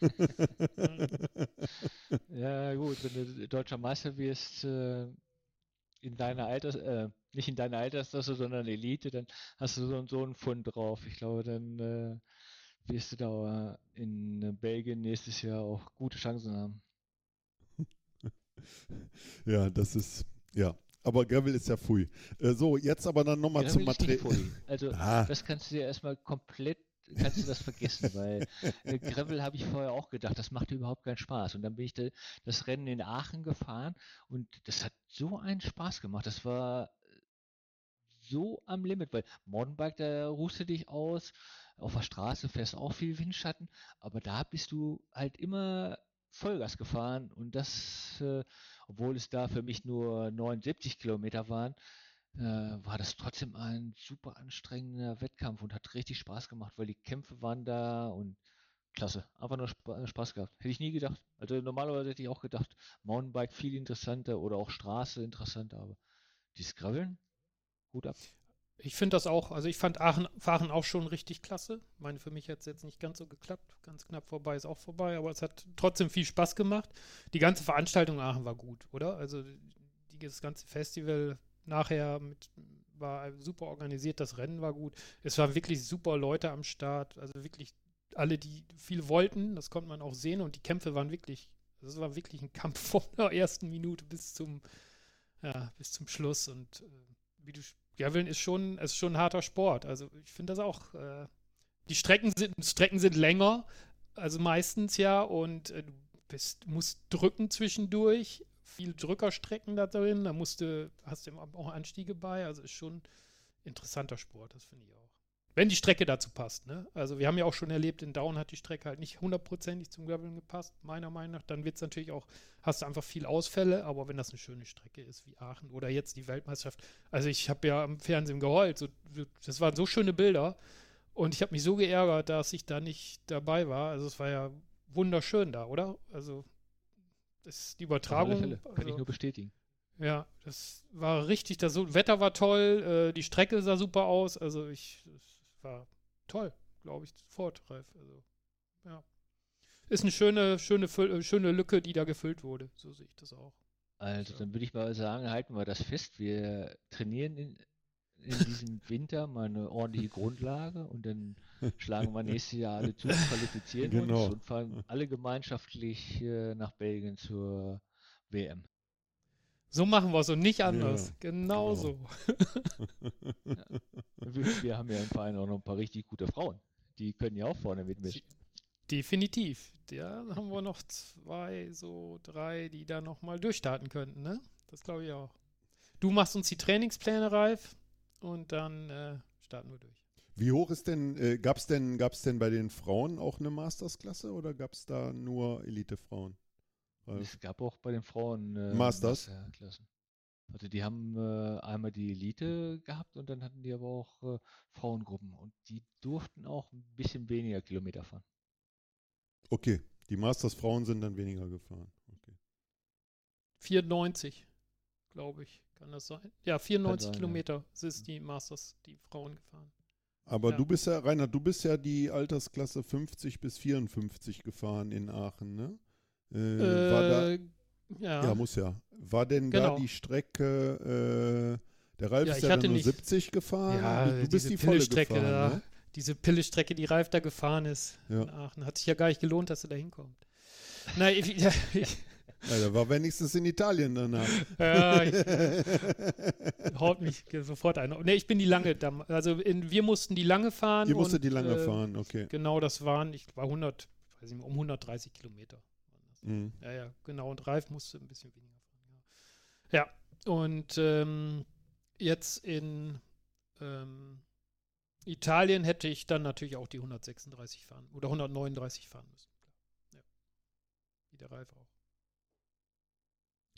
Speaker 3: ja, gut, wenn du deutscher Meister wirst, äh, in deiner Alters, äh, nicht in deiner Altersklasse, sondern Elite, dann hast du so, so einen Fund drauf. Ich glaube, dann äh, wirst du da in Belgien nächstes Jahr auch gute Chancen haben.
Speaker 1: Ja, das ist, ja, aber Gravel ist ja Pfui. Äh, so, jetzt aber dann nochmal zum Material.
Speaker 3: Also, ah. das kannst du dir erstmal komplett kannst du das vergessen, weil äh, Gravel habe ich vorher auch gedacht, das macht überhaupt keinen Spaß. Und dann bin ich da, das Rennen in Aachen gefahren und das hat so einen Spaß gemacht. Das war so am Limit, weil Mountainbike, da ruhst du dich aus, auf der Straße fährst auch viel Windschatten, aber da bist du halt immer Vollgas gefahren und das äh, obwohl es da für mich nur 79 Kilometer waren, äh, war das trotzdem ein super anstrengender Wettkampf und hat richtig Spaß gemacht, weil die Kämpfe waren da und klasse. Einfach nur Sp Spaß gehabt. Hätte ich nie gedacht. Also normalerweise hätte ich auch gedacht, Mountainbike viel interessanter oder auch Straße interessanter, aber dieses Graveln, Hut ab.
Speaker 2: Ich finde das auch, also ich fand Aachen fahren auch schon richtig klasse. Ich meine, für mich hat es jetzt nicht ganz so geklappt. Ganz knapp vorbei ist auch vorbei, aber es hat trotzdem viel Spaß gemacht. Die ganze Veranstaltung Aachen war gut, oder? Also die, das ganze Festival nachher mit, war super organisiert, das Rennen war gut. Es waren wirklich super Leute am Start, also wirklich alle, die viel wollten, das konnte man auch sehen und die Kämpfe waren wirklich, das war wirklich ein Kampf von der ersten Minute bis zum, ja, bis zum Schluss und äh, wie du Graveln ist schon, ist schon ein harter Sport. Also ich finde das auch. Äh, die Strecken sind, Strecken sind länger, also meistens ja, und äh, du bist, musst drücken zwischendurch. Viel Drückerstrecken da drin, da musst du, hast du auch Anstiege bei, also ist schon interessanter Sport, das finde ich auch. Wenn die Strecke dazu passt, ne? Also wir haben ja auch schon erlebt, in Down hat die Strecke halt nicht hundertprozentig zum Graveln gepasst, meiner Meinung nach. Dann wird es natürlich auch, hast du einfach viel Ausfälle, aber wenn das eine schöne Strecke ist wie Aachen oder jetzt die Weltmeisterschaft. Also ich habe ja am Fernsehen geheult, so, das waren so schöne Bilder und ich habe mich so geärgert, dass ich da nicht dabei war. Also es war ja wunderschön da, oder? Also das, die Übertragung. Fälle.
Speaker 3: Kann also, ich nur bestätigen.
Speaker 2: Ja, das war richtig, das Wetter war toll, äh, die Strecke sah super aus, also ich, war toll, glaube ich, sofort, Ralf. Also, ja. Ist eine schöne, schöne, äh, schöne Lücke, die da gefüllt wurde. So sehe ich das auch.
Speaker 3: Also, so. dann würde ich mal sagen, halten wir das fest. Wir trainieren in, in diesem Winter mal eine ordentliche Grundlage und dann schlagen wir nächstes Jahr alle zu, qualifizieren genau. uns und fahren alle gemeinschaftlich äh, nach Belgien zur WM.
Speaker 2: So machen wir es und nicht anders. Ja, genau, so.
Speaker 3: ja. Wir haben ja im Verein auch noch ein paar richtig gute Frauen. Die können ja auch vorne mitmischen.
Speaker 2: Definitiv. Da haben wir noch zwei, so drei, die da nochmal durchstarten könnten, ne? Das glaube ich auch. Du machst uns die Trainingspläne, Ralf, und dann äh, starten wir durch.
Speaker 1: Wie hoch ist denn, äh, gab es denn, gab's denn bei den Frauen auch eine Mastersklasse oder gab es da nur Elite-Frauen?
Speaker 3: Es gab auch bei den Frauen
Speaker 1: äh, Masters.
Speaker 3: Klassen. Also die haben äh, einmal die Elite gehabt und dann hatten die aber auch äh, Frauengruppen und die durften auch ein bisschen weniger Kilometer fahren.
Speaker 1: Okay, die Masters Frauen sind dann weniger gefahren. Okay.
Speaker 2: 94, glaube ich, kann das sein? Ja, 94 sein, Kilometer ja. ist die Masters, die Frauen gefahren.
Speaker 1: Aber
Speaker 2: Ja.
Speaker 1: du bist ja, Rainer, du bist ja die Altersklasse 50 bis 54 gefahren in Aachen, ne? Äh, war da,
Speaker 2: Äh, ja.
Speaker 1: ja, muss ja. War denn
Speaker 2: Genau.
Speaker 1: da die Strecke, äh, der Ralf
Speaker 2: Ja,
Speaker 1: ist ja nur
Speaker 2: nicht-
Speaker 1: 70 gefahren,
Speaker 2: Ja,
Speaker 1: du, du bist
Speaker 2: diese
Speaker 1: die volle
Speaker 2: Pillestrecke
Speaker 1: gefahren,
Speaker 2: da.
Speaker 1: ne?
Speaker 2: Diese Pillestrecke, die Ralf da gefahren ist
Speaker 1: Ja.
Speaker 2: in Aachen. Hat sich ja gar nicht gelohnt, dass er da hinkommt. Nein, ich, ja, ich,
Speaker 1: Ja, der war wenigstens in Italien danach.
Speaker 2: ja, ich, haut mich sofort ein. Ne, ich bin die lange, also in, wir mussten die lange fahren.
Speaker 1: Ihr musstet die lange
Speaker 2: äh,
Speaker 1: fahren, okay.
Speaker 2: Genau, das waren, ich war 100, weiß nicht, um 130 Kilometer. Das.
Speaker 1: Mhm.
Speaker 2: Ja, ja, genau. Und Ralf musste ein bisschen weniger fahren. Ja, ja. und ähm, jetzt in ähm, Italien hätte ich dann natürlich auch die 136 fahren oder 139 fahren müssen. Ja. Wie der Ralf auch.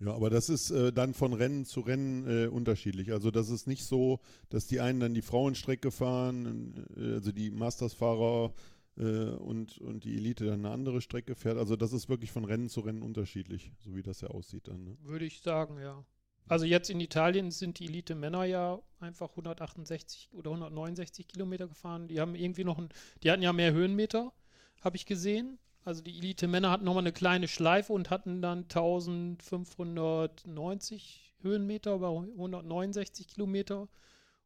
Speaker 1: Ja, aber das ist äh, dann von Rennen zu Rennen äh, unterschiedlich. Also das ist nicht so, dass die einen dann die Frauenstrecke fahren, äh, also die Masters-Fahrer äh, und, und die Elite dann eine andere Strecke fährt. Also das ist wirklich von Rennen zu Rennen unterschiedlich, so wie das ja aussieht dann. Ne?
Speaker 2: Würde ich sagen, ja. Also jetzt in Italien sind die Elite-Männer ja einfach 168 oder 169 Kilometer gefahren. Die haben irgendwie noch ein, die hatten ja mehr Höhenmeter, habe ich gesehen. Also die Elite-Männer hatten nochmal eine kleine Schleife und hatten dann 1590 Höhenmeter über 169 Kilometer.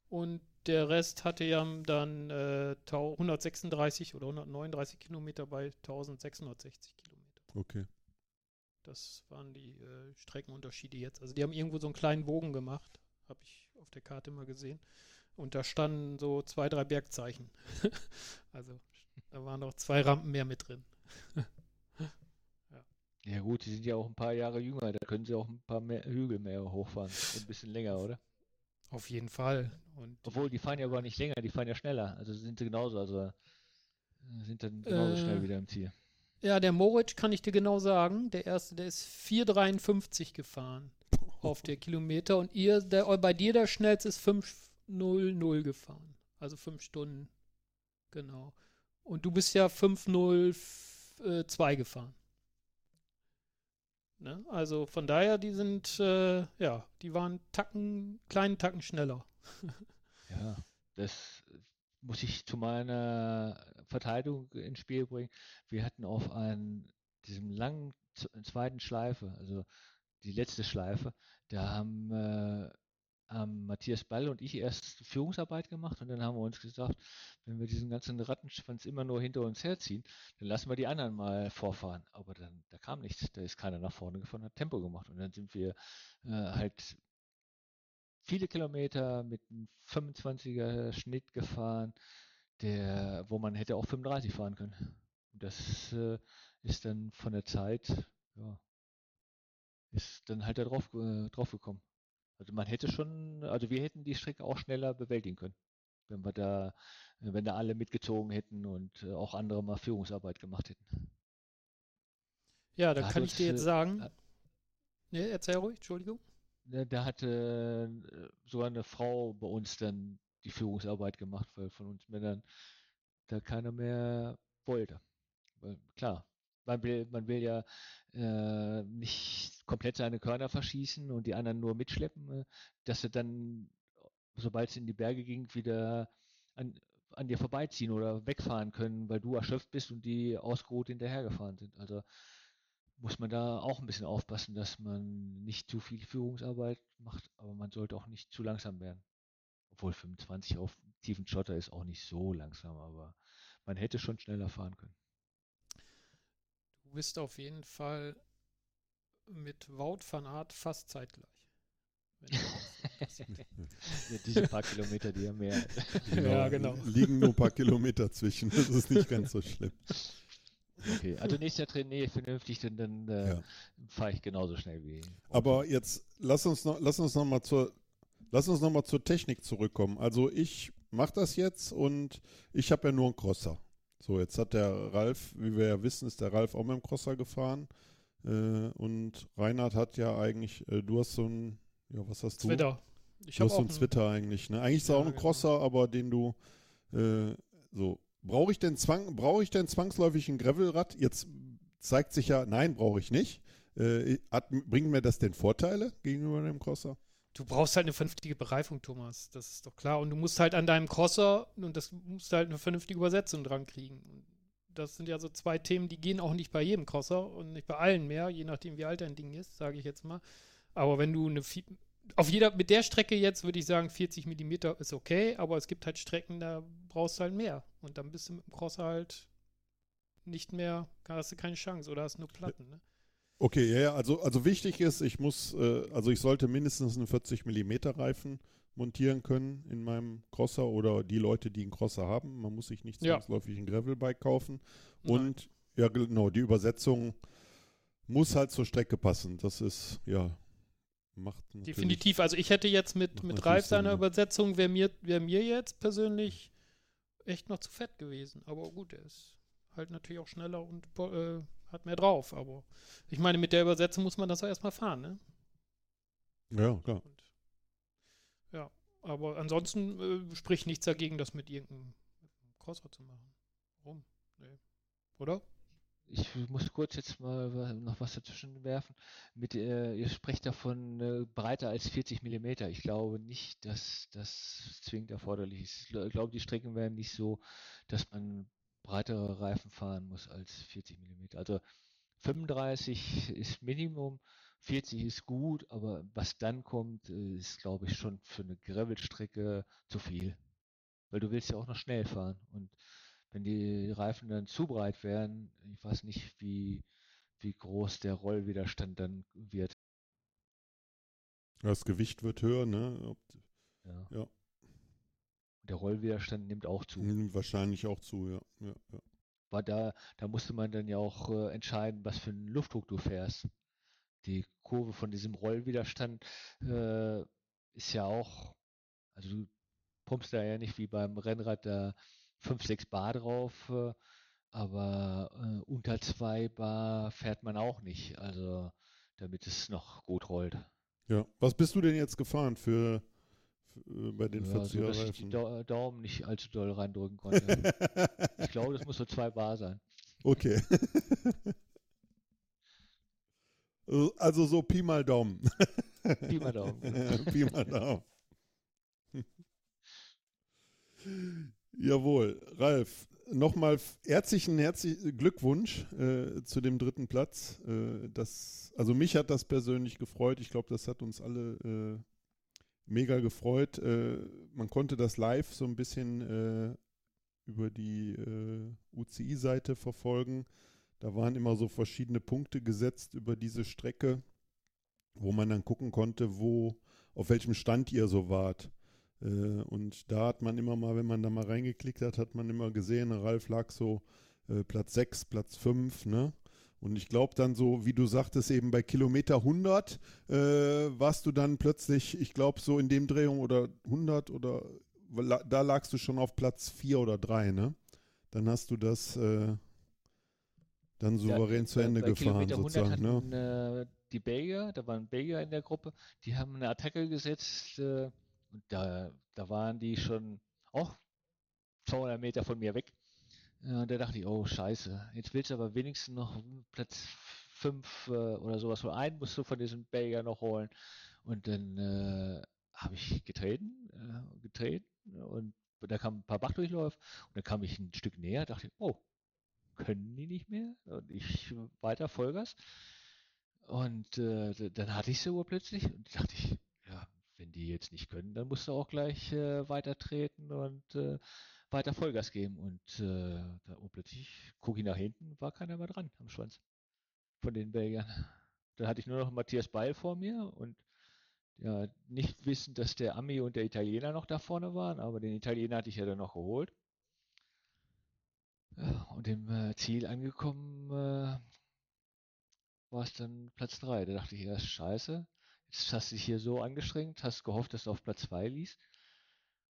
Speaker 2: Und der Rest hatte ja dann äh, tau- 136 oder 139 Kilometer bei 1660 Kilometer.
Speaker 1: Okay.
Speaker 2: Das waren die äh, Streckenunterschiede jetzt. Also die haben irgendwo so einen kleinen Bogen gemacht, habe ich auf der Karte mal gesehen. Und da standen so zwei, drei Bergzeichen. also da waren noch zwei Rampen mehr mit drin.
Speaker 3: Ja gut, die sind ja auch ein paar Jahre jünger, da können sie auch ein paar mehr Hügel mehr hochfahren. Ein bisschen länger, oder?
Speaker 2: Auf jeden Fall. Und
Speaker 3: Obwohl, die fahren ja gar nicht länger, die fahren ja schneller. Also sind sie genauso, also äh, sind dann genauso
Speaker 2: Äh,
Speaker 3: schnell wieder im Ziel.
Speaker 2: ja, der Moritz kann ich dir genau sagen. Der erste, der ist 4,53 gefahren auf der Kilometer. Und ihr, der, bei dir der schnellste ist 5,00 gefahren. Also fünf Stunden. Genau. Und du bist ja 5,02 gefahren. Ne? Also von daher, die sind, äh, ja, die waren Tacken, kleinen Tacken schneller.
Speaker 3: Ja, das muss ich zu meiner Verteidigung ins Spiel bringen. Wir hatten auf einen, diesem langen zweiten Schleife, also die letzte Schleife, da haben, äh, haben Matthias Ball und ich erst Führungsarbeit gemacht und dann haben wir uns gesagt, wenn wir diesen ganzen Rattenschwanz immer nur hinter uns herziehen, dann lassen wir die anderen mal vorfahren. Aber dann, da kam nichts, da ist keiner nach vorne gefahren, hat Tempo gemacht und dann sind wir äh, halt viele Kilometer mit einem 25er Schnitt gefahren, der, wo man hätte auch 35 fahren können. Und das äh, ist dann von der Zeit, ja, ist dann halt da drauf, äh, drauf gekommen. Also man hätte schon, also wir hätten die Strecke auch schneller bewältigen können, wenn wir da, äh, wenn da alle mitgezogen hätten und äh, auch andere mal Führungsarbeit gemacht hätten.
Speaker 2: Ja, da
Speaker 3: Da
Speaker 2: kann ich dir jetzt
Speaker 3: äh,
Speaker 2: sagen.
Speaker 3: hat-
Speaker 2: Ne, erzähl ruhig, Entschuldigung.
Speaker 3: Ne, Da hatte äh, sogar eine Frau bei uns dann die Führungsarbeit gemacht, weil von uns Männern da keiner mehr wollte. Weil, klar, man will, man will ja äh, nicht komplett seine Körner verschießen und die anderen nur mitschleppen, äh, dass sie dann, sobald es in die Berge ging, wieder an, an dir vorbeiziehen oder wegfahren können, weil du erschöpft bist und die ausgeruht hinterhergefahren sind. Also muss man da auch ein bisschen aufpassen, dass man nicht zu viel Führungsarbeit macht, aber man sollte auch nicht zu langsam werden. Obwohl 25 auf tiefen Schotter ist auch nicht so langsam, aber man hätte schon schneller fahren können.
Speaker 2: Du bist auf jeden Fall mit Wout van Aert fast zeitgleich.
Speaker 3: Ja, diese paar Kilometer, die haben mehr.
Speaker 2: Ja, genau.
Speaker 1: Liegen nur ein paar Kilometer zwischen, das ist nicht ganz so schlimm.
Speaker 3: Okay, also nächster Trainier vernünftig, dann, dann äh,
Speaker 1: Ja.
Speaker 3: fahre ich genauso schnell wie.
Speaker 1: Aber jetzt lass uns noch, lass uns noch mal zur, lass uns noch mal zur Technik zurückkommen. Also ich mache das jetzt und ich habe ja nur einen Crosser. So, jetzt hat der Ralf, wie wir ja wissen, ist der Ralf auch mit dem Crosser gefahren. Äh, und Reinhard hat ja eigentlich, äh, du hast so ein, ja, was hast du?
Speaker 2: Twitter. Ich
Speaker 1: Du
Speaker 2: habe
Speaker 1: hast so einen Twitter eigentlich, ne? Eigentlich ist er
Speaker 2: Ja,
Speaker 1: auch ein
Speaker 2: genau.
Speaker 1: Crosser, aber den du äh, so. Brauche ich denn Zwang, brauche ich denn zwangsläufig ein Gravelrad? Jetzt zeigt sich ja, nein, brauche ich nicht. Äh, hat, bringen mir das denn Vorteile gegenüber dem Crosser?
Speaker 2: Du brauchst halt eine vernünftige Bereifung, Thomas. Das ist doch klar. Und du musst halt an deinem Crosser, und das musst du halt eine vernünftige Übersetzung dran kriegen. Das sind ja so zwei Themen, die gehen auch nicht bei jedem Crosser und nicht bei allen mehr, je nachdem, wie alt dein Ding ist, sage ich jetzt mal. Aber wenn du eine auf jeder, mit der Strecke jetzt würde ich sagen, 40 mm ist okay, aber es gibt halt Strecken, da brauchst du halt mehr. Und dann bist du mit dem Crosser halt nicht mehr, hast du keine Chance oder hast nur Platten, ne?
Speaker 1: Okay, ja, also, also wichtig ist, ich muss, äh, also ich sollte mindestens einen 40 mm Reifen montieren können in meinem Crosser oder die Leute, die einen Crosser haben. Man muss sich nicht zwangsläufig ein Gravelbike kaufen. Und Nein. ja, genau, die Übersetzung muss halt zur Strecke passen. Das ist, ja, macht
Speaker 2: Definitiv. Also ich hätte jetzt mit, mit Ralf seiner Übersetzung, wäre mir, wär mir jetzt persönlich echt noch zu fett gewesen. Aber gut, er ist halt natürlich auch schneller und äh, hat mehr drauf. Aber ich meine, mit der Übersetzung muss man das auch erstmal fahren, ne?
Speaker 1: Ja, klar. Und,
Speaker 2: ja, aber ansonsten äh, spricht nichts dagegen, das mit irgendeinem Crosser zu machen. Warum? Nee. Oder?
Speaker 3: Ich muss kurz jetzt mal noch was dazwischen werfen. Mit, äh, ihr sprecht davon äh, breiter als 40 mm. Ich glaube nicht, dass das zwingend erforderlich ist. Ich glaube, die Strecken werden nicht so, dass man breitere Reifen fahren muss als 40 mm. Also 35 ist Minimum, 40 ist gut, aber was dann kommt, äh, ist, glaube ich, schon für eine Gravelstrecke zu viel. Weil du willst ja auch noch schnell fahren. Und wenn die Reifen dann zu breit wären, ich weiß nicht, wie, wie groß der Rollwiderstand dann wird.
Speaker 1: Das Gewicht wird höher, ne?
Speaker 3: ja. ja. Der Rollwiderstand nimmt auch zu.
Speaker 1: Nimmt wahrscheinlich auch zu, ja. ja, ja.
Speaker 3: War da, da musste man dann ja auch äh, entscheiden, was für einen Luftdruck du fährst. Die Kurve von diesem Rollwiderstand äh, ist ja auch, also du pumpst da ja nicht wie beim Rennrad da 5, 6 Bar drauf, äh, aber äh, unter 2 Bar fährt man auch nicht, also damit es noch gut rollt.
Speaker 1: Ja, was bist du denn jetzt gefahren für bei den ja, 40er so, dass ich die
Speaker 3: da Daumen nicht allzu doll reindrücken konnte. ich glaube, das muss so zwei Bar sein.
Speaker 1: Okay. also so Pi mal Daumen.
Speaker 3: Pi mal Daumen.
Speaker 1: Pi mal Daumen. Jawohl, Ralf, nochmal herzlichen, herzlichen Glückwunsch äh, zu dem dritten Platz. Äh, das, also mich hat das persönlich gefreut. Ich glaube, das hat uns alle äh, mega gefreut. Äh, man konnte das live so ein bisschen äh, über die äh, UCI-Seite verfolgen. Da waren immer so verschiedene Punkte gesetzt über diese Strecke, wo man dann gucken konnte, wo, auf welchem Stand ihr so wart. Äh, und da hat man immer mal, wenn man da mal reingeklickt hat, hat man immer gesehen, Ralf lag so äh, Platz 6, Platz 5, ne? Und ich glaube dann so, wie du sagtest, eben bei Kilometer 100 äh, warst du dann plötzlich, ich glaube so in dem Drehung oder 100 oder da lagst du schon auf Platz 4 oder 3, ne? Dann hast du das äh, dann souverän ja, zu Ende gefahren
Speaker 3: Kilometer sozusagen. Hatten, ne? äh, die Belgier, da waren Belgier in der Gruppe, die haben eine Attacke gesetzt äh, und da, da waren die schon auch 200 Meter von mir weg. Ja, da dachte ich, oh scheiße, jetzt willst du aber wenigstens noch Platz 5 äh, oder sowas. Oder einen musst du von diesem Belgier noch holen. Und dann äh, habe ich getreten, äh, getreten und da kam ein paar Bachdurchläufe und dann kam ich ein Stück näher, dachte ich, oh, können die nicht mehr? Und ich weiter Vollgas. Und äh, dann hatte ich sie urplötzlich und dachte ich, die jetzt nicht können, dann musst du auch gleich äh, weiter treten und äh, weiter Vollgas geben. Und äh, da und plötzlich gucke ich nach hinten, war keiner mehr dran am Schwanz von den Belgiern. Dann hatte ich nur noch Matthias Beil vor mir und ja, nicht wissend, dass der Ami und der Italiener noch da vorne waren, aber den Italiener hatte ich ja dann noch geholt. Ja, und im äh, Ziel angekommen äh, war es dann Platz 3. Da dachte ich erst, scheiße, hast dich hier so angestrengt, hast gehofft, dass du auf Platz 2 liest.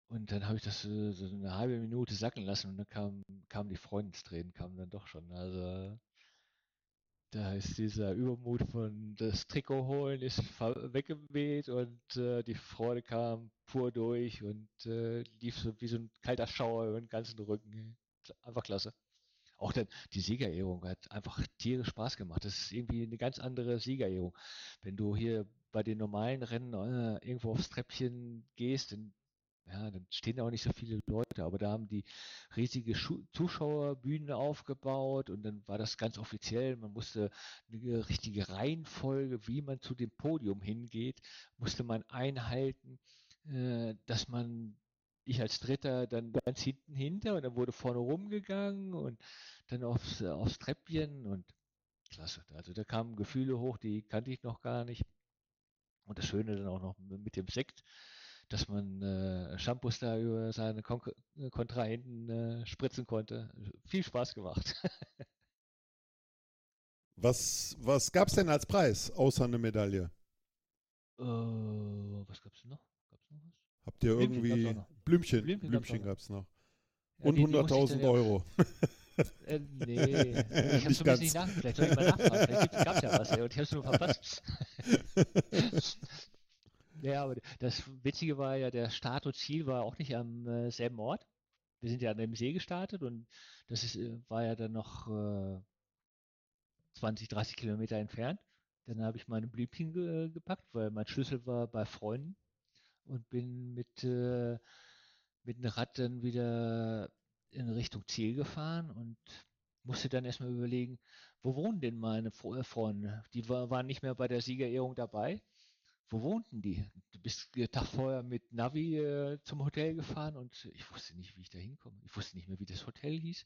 Speaker 3: Und dann habe ich das so eine halbe Minute sacken lassen und dann kam, kamen die Freundestränen, kamen dann doch schon. Also da ist dieser Übermut von das Trikot holen ist weggeweht und äh, die Freude kam pur durch und äh, lief so wie so ein kalter Schauer über den ganzen Rücken. Einfach klasse. Auch dann die Siegerehrung hat einfach tierisch Spaß gemacht. Das ist irgendwie eine ganz andere Siegerehrung. Wenn du hier bei den normalen Rennen äh, irgendwo aufs Treppchen gehst, dann, ja, dann stehen da auch nicht so viele Leute, aber da haben die riesige Schu Zuschauerbühnen aufgebaut und dann war das ganz offiziell. Man musste eine richtige Reihenfolge, wie man zu dem Podium hingeht, musste man einhalten, äh, dass man ich als Dritter dann ganz hinten hinter und dann wurde vorne rumgegangen und dann aufs, aufs Treppchen und klasse. Also da kamen Gefühle hoch, die kannte ich noch gar nicht. Und das Schöne dann auch noch mit dem Sekt, dass man äh, Shampoos da über seine Kon Kontrahenten äh, spritzen konnte. Viel Spaß gemacht.
Speaker 1: was was gab es denn als Preis, außer eine Medaille?
Speaker 3: Äh, was gab es noch? Gab's noch was?
Speaker 1: Habt ihr
Speaker 3: Blümchen
Speaker 1: irgendwie
Speaker 3: gab's
Speaker 1: Blümchen?
Speaker 3: Blümchen
Speaker 1: Blümchen,
Speaker 3: gab's
Speaker 1: gab es noch.
Speaker 3: Ja,
Speaker 1: Und
Speaker 3: die- die musste ich
Speaker 1: 100.000
Speaker 3: dann ja-
Speaker 1: Euro.
Speaker 3: Äh, nee, ich habe so ein
Speaker 1: ganz.
Speaker 3: bisschen nicht nachgefragt. Vielleicht soll ich mal nachfragen. Vielleicht gab es ja was, ey, und ich habe es nur verpasst. ja, aber das Witzige war ja, der Start und Ziel war auch nicht am äh, selben Ort. Wir sind ja an dem See gestartet und das ist, äh, war ja dann noch äh, 20, 30 Kilometer entfernt. Dann habe ich meine Blümchen ge gepackt, weil mein Schlüssel war bei Freunden und bin mit, äh, mit dem Rad dann wieder in Richtung Ziel gefahren und musste dann erstmal überlegen, wo wohnen denn meine äh, Freunde? Die wa- waren nicht mehr bei der Siegerehrung dabei. Wo wohnten die? Du bist den Tag vorher mit Navi äh, zum Hotel gefahren und ich wusste nicht, wie ich da hinkomme. Ich wusste nicht mehr, wie das Hotel hieß.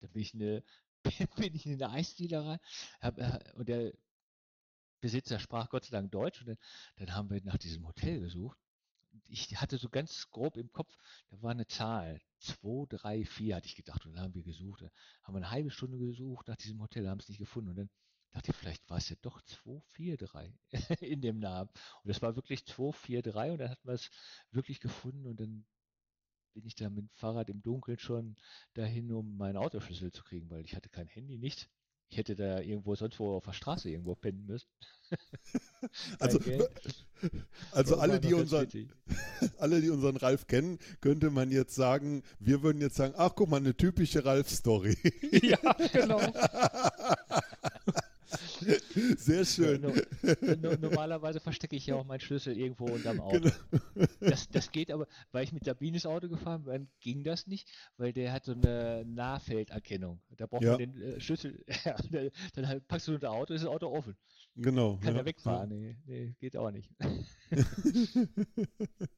Speaker 3: Dann bin ich, eine, bin ich in eine Eisdiele rein hab, äh, und der Besitzer sprach Gott sei Dank Deutsch und dann, dann haben wir nach diesem Hotel gesucht. Ich hatte so ganz grob im Kopf, da war eine Zahl, 2, 3, 4 hatte ich gedacht und dann haben wir gesucht. Haben wir eine halbe Stunde gesucht nach diesem Hotel, haben es nicht gefunden und dann dachte ich, vielleicht war es ja doch 2, 4, 3 in dem Namen. Und es war wirklich 2, 4, 3 und dann hatten wir es wirklich gefunden und dann bin ich da mit dem Fahrrad im Dunkeln schon dahin, um meinen Autoschlüssel zu kriegen, weil ich hatte kein Handy, nichts. Ich hätte da irgendwo sonst wo auf der Straße irgendwo pennen müssen.
Speaker 1: Also, also alle, die unseren, alle, die unseren Ralf kennen, könnte man jetzt sagen, wir würden jetzt sagen, ach guck mal, eine typische Ralf-Story.
Speaker 2: ja, genau.
Speaker 1: Sehr schön.
Speaker 3: No, no, normalerweise verstecke ich ja auch meinen Schlüssel irgendwo unterm Auto.
Speaker 1: Genau.
Speaker 3: Das, das geht aber, weil ich mit Sabines Auto gefahren bin, ging das nicht, weil der hat so eine Nahfelderkennung. Da braucht
Speaker 1: Ja.
Speaker 3: man den äh, Schlüssel. Dann halt packst du unter Auto, ist das Auto offen.
Speaker 1: Genau.
Speaker 3: Kann
Speaker 1: ja,
Speaker 3: er wegfahren. Nee, nee, geht auch nicht.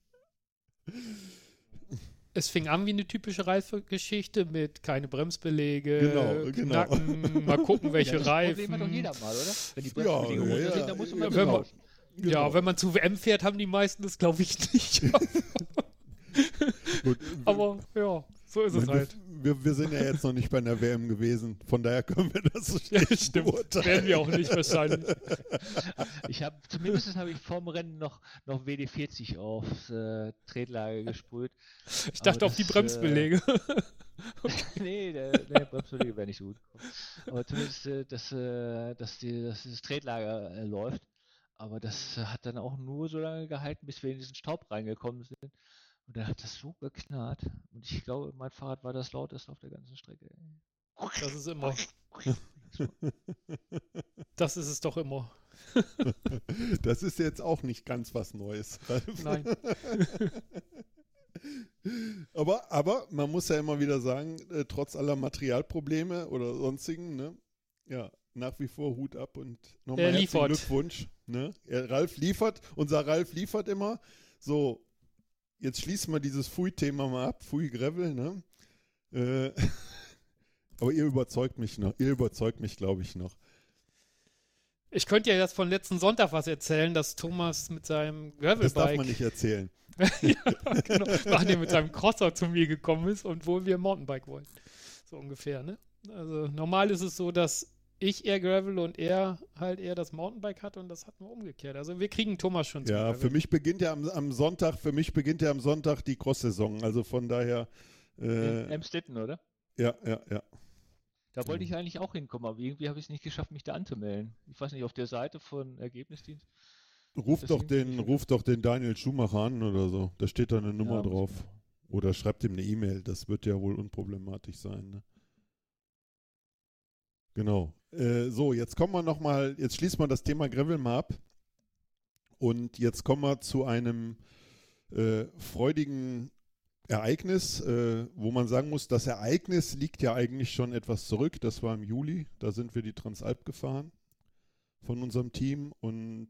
Speaker 2: Es fing an wie eine typische Reifegeschichte mit keine Bremsbeläge,
Speaker 1: Genau, genau.
Speaker 2: Knacken, mal gucken, welche
Speaker 3: das Problem hat doch
Speaker 2: Reifen.
Speaker 3: jeder mal, oder? Wenn die
Speaker 1: Ja,
Speaker 3: Bremsbeläge
Speaker 1: ja, ja.
Speaker 3: sind, dann muss man mal tauschen.
Speaker 1: Genau.
Speaker 2: Ja, wenn man zu WM fährt, haben die meisten das, glaube ich, nicht.
Speaker 1: Gut,
Speaker 2: Aber ja, so ist es
Speaker 1: wir,
Speaker 2: halt.
Speaker 1: wir, wir sind ja jetzt noch nicht bei einer WM gewesen, von daher können wir das so
Speaker 2: Ja,
Speaker 1: schlecht
Speaker 2: stimmt.
Speaker 1: beurteilen.
Speaker 2: Werden wir auch nicht wahrscheinlich.
Speaker 3: Ich habe zumindest habe ich vorm Rennen noch, noch WD-40 aufs äh, Tretlager gesprüht.
Speaker 2: Ich dachte auf die
Speaker 3: das, äh,
Speaker 2: Bremsbeläge.
Speaker 3: nee, der, der Bremsbeläge wäre nicht so gut. Aber zumindest, äh, dass, äh, dass, die, dass das Tretlager äh, läuft. Aber das hat dann auch nur so lange gehalten, bis wir in diesen Staub reingekommen sind. Und dann hat das so geknarrt. Und ich glaube, mein Fahrrad war das lauteste auf der ganzen Strecke.
Speaker 2: Das ist immer. Das ist es doch immer.
Speaker 1: Das ist jetzt auch nicht ganz was Neues. Ralf.
Speaker 2: Nein.
Speaker 1: Aber, aber man muss ja immer wieder sagen, äh, trotz aller Materialprobleme oder sonstigen, ne, ja, nach wie vor Hut ab und nochmal
Speaker 2: Er
Speaker 1: herzlichen
Speaker 2: liefert.
Speaker 1: Glückwunsch. Ne? Ralf liefert, unser Ralf liefert immer. So, jetzt schließen wir dieses Fui-Thema mal ab, Fui-Gravel, ne? Äh, aber ihr überzeugt mich noch, ihr überzeugt mich, glaube ich, noch.
Speaker 2: Ich könnte ja jetzt von letzten Sonntag was erzählen, dass Thomas mit seinem
Speaker 1: Das darf
Speaker 2: Gravelbike,
Speaker 1: man nicht erzählen.
Speaker 2: ja, genau, nachdem mit seinem Crosser zu mir gekommen ist und wo wir Mountainbike wollen. So ungefähr, ne? Also normal ist es so, dass ich eher Gravel und er halt eher das Mountainbike hat und das hatten wir umgekehrt. Also wir kriegen Thomas schon zum
Speaker 1: Ja,
Speaker 2: Gravel.
Speaker 1: für mich beginnt ja am, am Sonntag, für mich beginnt ja am Sonntag die Cross-Saison. Also von daher,
Speaker 3: In
Speaker 1: äh,
Speaker 3: Emstetten, oder?
Speaker 1: ja, ja, ja.
Speaker 3: Da wollte
Speaker 1: Mhm.
Speaker 3: ich eigentlich auch hinkommen, aber irgendwie habe ich es nicht geschafft, mich da anzumelden. Ich weiß nicht, auf der Seite von Ergebnisdienst.
Speaker 1: Ruf doch den, ruf doch den Daniel Schumacher an oder so. Da steht da eine Nummer
Speaker 3: Ja,
Speaker 1: drauf. Oder schreibt ihm eine E-Mail. Das wird ja wohl unproblematisch sein. Ne? Genau. Äh, so, jetzt kommen wir nochmal, jetzt schließen wir das Thema Gravel mal ab. Und jetzt kommen wir zu einem äh, freudigen Ereignis, äh, wo man sagen muss, das Ereignis liegt ja eigentlich schon etwas zurück. Das war im Juli, da sind wir die Transalp gefahren von unserem Team und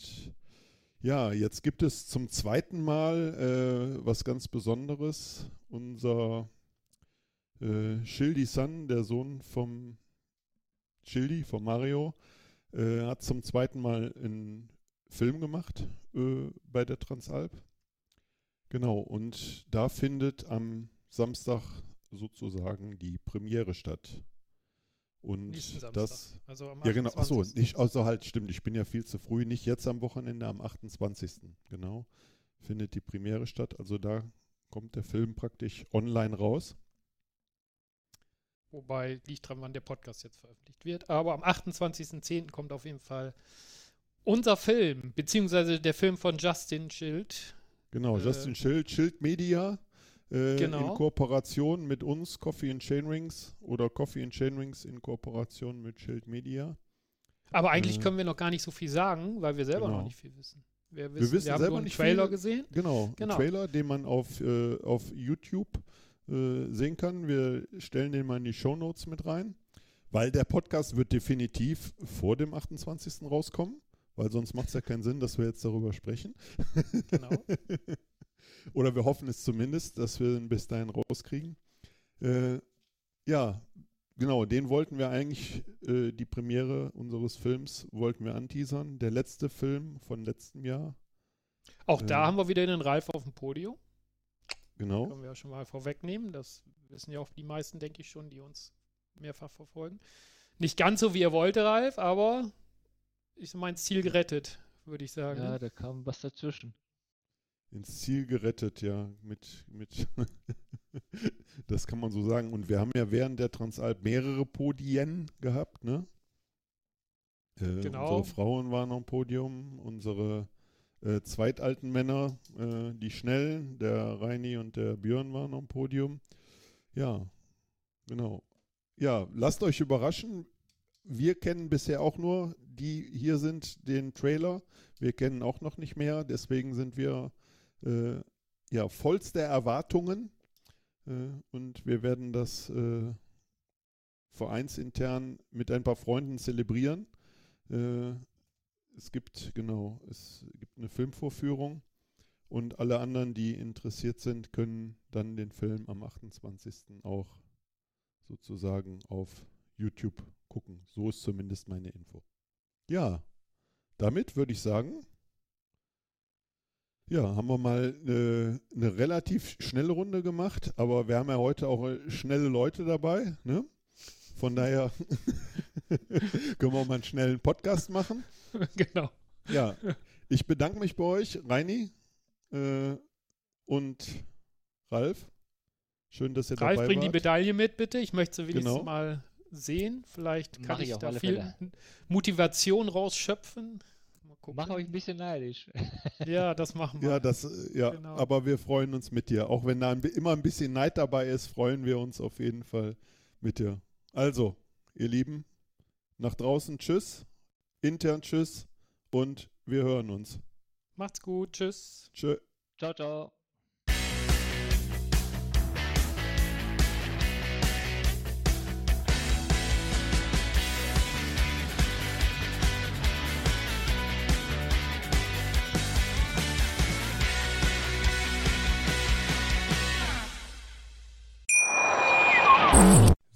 Speaker 1: ja, jetzt gibt es zum zweiten Mal äh, was ganz Besonderes. Unser äh, Schildi San, der Sohn vom Schildi, von Mario, äh, hat zum zweiten Mal einen Film gemacht äh, bei der Transalp. Genau, und da findet am Samstag sozusagen die Premiere statt. Und das.
Speaker 2: Also am
Speaker 1: Ja, genau. Achso,
Speaker 2: 28..
Speaker 1: nicht, also halt, stimmt, ich bin ja viel zu früh. Nicht jetzt am Wochenende, am 28. Genau. Findet die Premiere statt. Also da kommt der Film praktisch online raus.
Speaker 2: Wobei liegt dran, wann der Podcast jetzt veröffentlicht wird. Aber am 28.10. kommt auf jeden Fall unser Film, beziehungsweise der Film von Justin Schild.
Speaker 1: Genau,
Speaker 2: Äh,
Speaker 1: Justin Schild, Schild Media. Äh,
Speaker 2: Genau.
Speaker 1: In Kooperation mit uns, Coffee and Chain Rings oder Coffee and Chain Rings in Kooperation mit Schild Media.
Speaker 2: Aber eigentlich
Speaker 1: Äh,
Speaker 2: können wir noch gar nicht so viel sagen, weil wir selber
Speaker 1: genau.
Speaker 2: noch nicht viel wissen. Wir, wissen,
Speaker 1: wissen
Speaker 2: wir haben
Speaker 1: selber
Speaker 2: nur einen
Speaker 1: nicht
Speaker 2: Trailer
Speaker 1: viel.
Speaker 2: gesehen.
Speaker 1: Genau,
Speaker 2: Genau.
Speaker 1: ein Trailer, den man auf, äh, auf YouTube äh, sehen kann. Wir stellen den mal in die Shownotes mit rein, weil der Podcast wird definitiv vor dem 28. rauskommen, weil sonst macht es ja keinen Sinn, dass wir jetzt darüber sprechen.
Speaker 2: Genau.
Speaker 1: Oder wir hoffen es zumindest, dass wir ihn bis dahin rauskriegen. Äh, ja, genau, den wollten wir eigentlich, äh, die Premiere unseres Films wollten wir anteasern. Der letzte Film von letztem Jahr.
Speaker 2: Auch da
Speaker 1: Äh.
Speaker 2: haben wir wieder den Ralf auf dem Podium.
Speaker 1: Genau.
Speaker 2: Können wir ja schon mal vorwegnehmen. Das wissen ja auch die meisten, denke ich schon, die uns mehrfach verfolgen. Nicht ganz so, wie er wollte, Ralf, aber ich mein Ziel gerettet, würde ich sagen.
Speaker 3: Ja, da kam was dazwischen.
Speaker 1: ins Ziel gerettet, ja, mit, mit das kann man so sagen. Und wir haben ja während der Transalp mehrere Podien gehabt, ne? Äh,
Speaker 2: Genau.
Speaker 1: Unsere Frauen waren am Podium, unsere äh, zweitalten Männer, äh, die Schnellen, der Reini und der Björn waren am Podium. Ja, genau. Ja, lasst euch überraschen. Wir kennen bisher auch nur, die hier sind, den Trailer. Wir kennen auch noch nicht mehr. Deswegen sind wir äh, ja vollster Erwartungen. Äh, und wir werden das äh, vereinsintern mit ein paar Freunden zelebrieren. Es gibt, genau, es gibt eine Filmvorführung und alle anderen, die interessiert sind, können dann den Film am 28. auch sozusagen auf YouTube gucken. So ist zumindest meine Info. Ja, damit würde ich sagen, ja, haben wir mal eine, eine relativ schnelle Runde gemacht, aber wir haben ja heute auch schnelle Leute dabei, ne? Von daher können wir mal einen schnellen Podcast machen.
Speaker 2: genau.
Speaker 1: Ja, ich bedanke mich bei euch, Reini äh, und Ralf. Schön, dass ihr
Speaker 2: Ralf,
Speaker 1: dabei
Speaker 2: bring die
Speaker 1: wart.
Speaker 2: Medaille mit, bitte. Ich möchte sie wenigstens
Speaker 1: Genau.
Speaker 2: mal sehen. Vielleicht kann
Speaker 3: Mach ich
Speaker 2: ich da viel
Speaker 3: Fälle.
Speaker 2: Motivation rausschöpfen.
Speaker 3: Mach euch ein bisschen neidisch.
Speaker 2: Ja, das machen wir.
Speaker 1: Ja, das, äh, ja,
Speaker 2: Genau.
Speaker 1: aber wir freuen uns mit dir. Auch wenn da immer ein bisschen Neid dabei ist, freuen wir uns auf jeden Fall mit dir. Also, ihr Lieben, nach draußen Tschüss, intern Tschüss und wir hören uns.
Speaker 2: Macht's gut. Tschüss.
Speaker 1: Tschö.
Speaker 3: Ciao, ciao.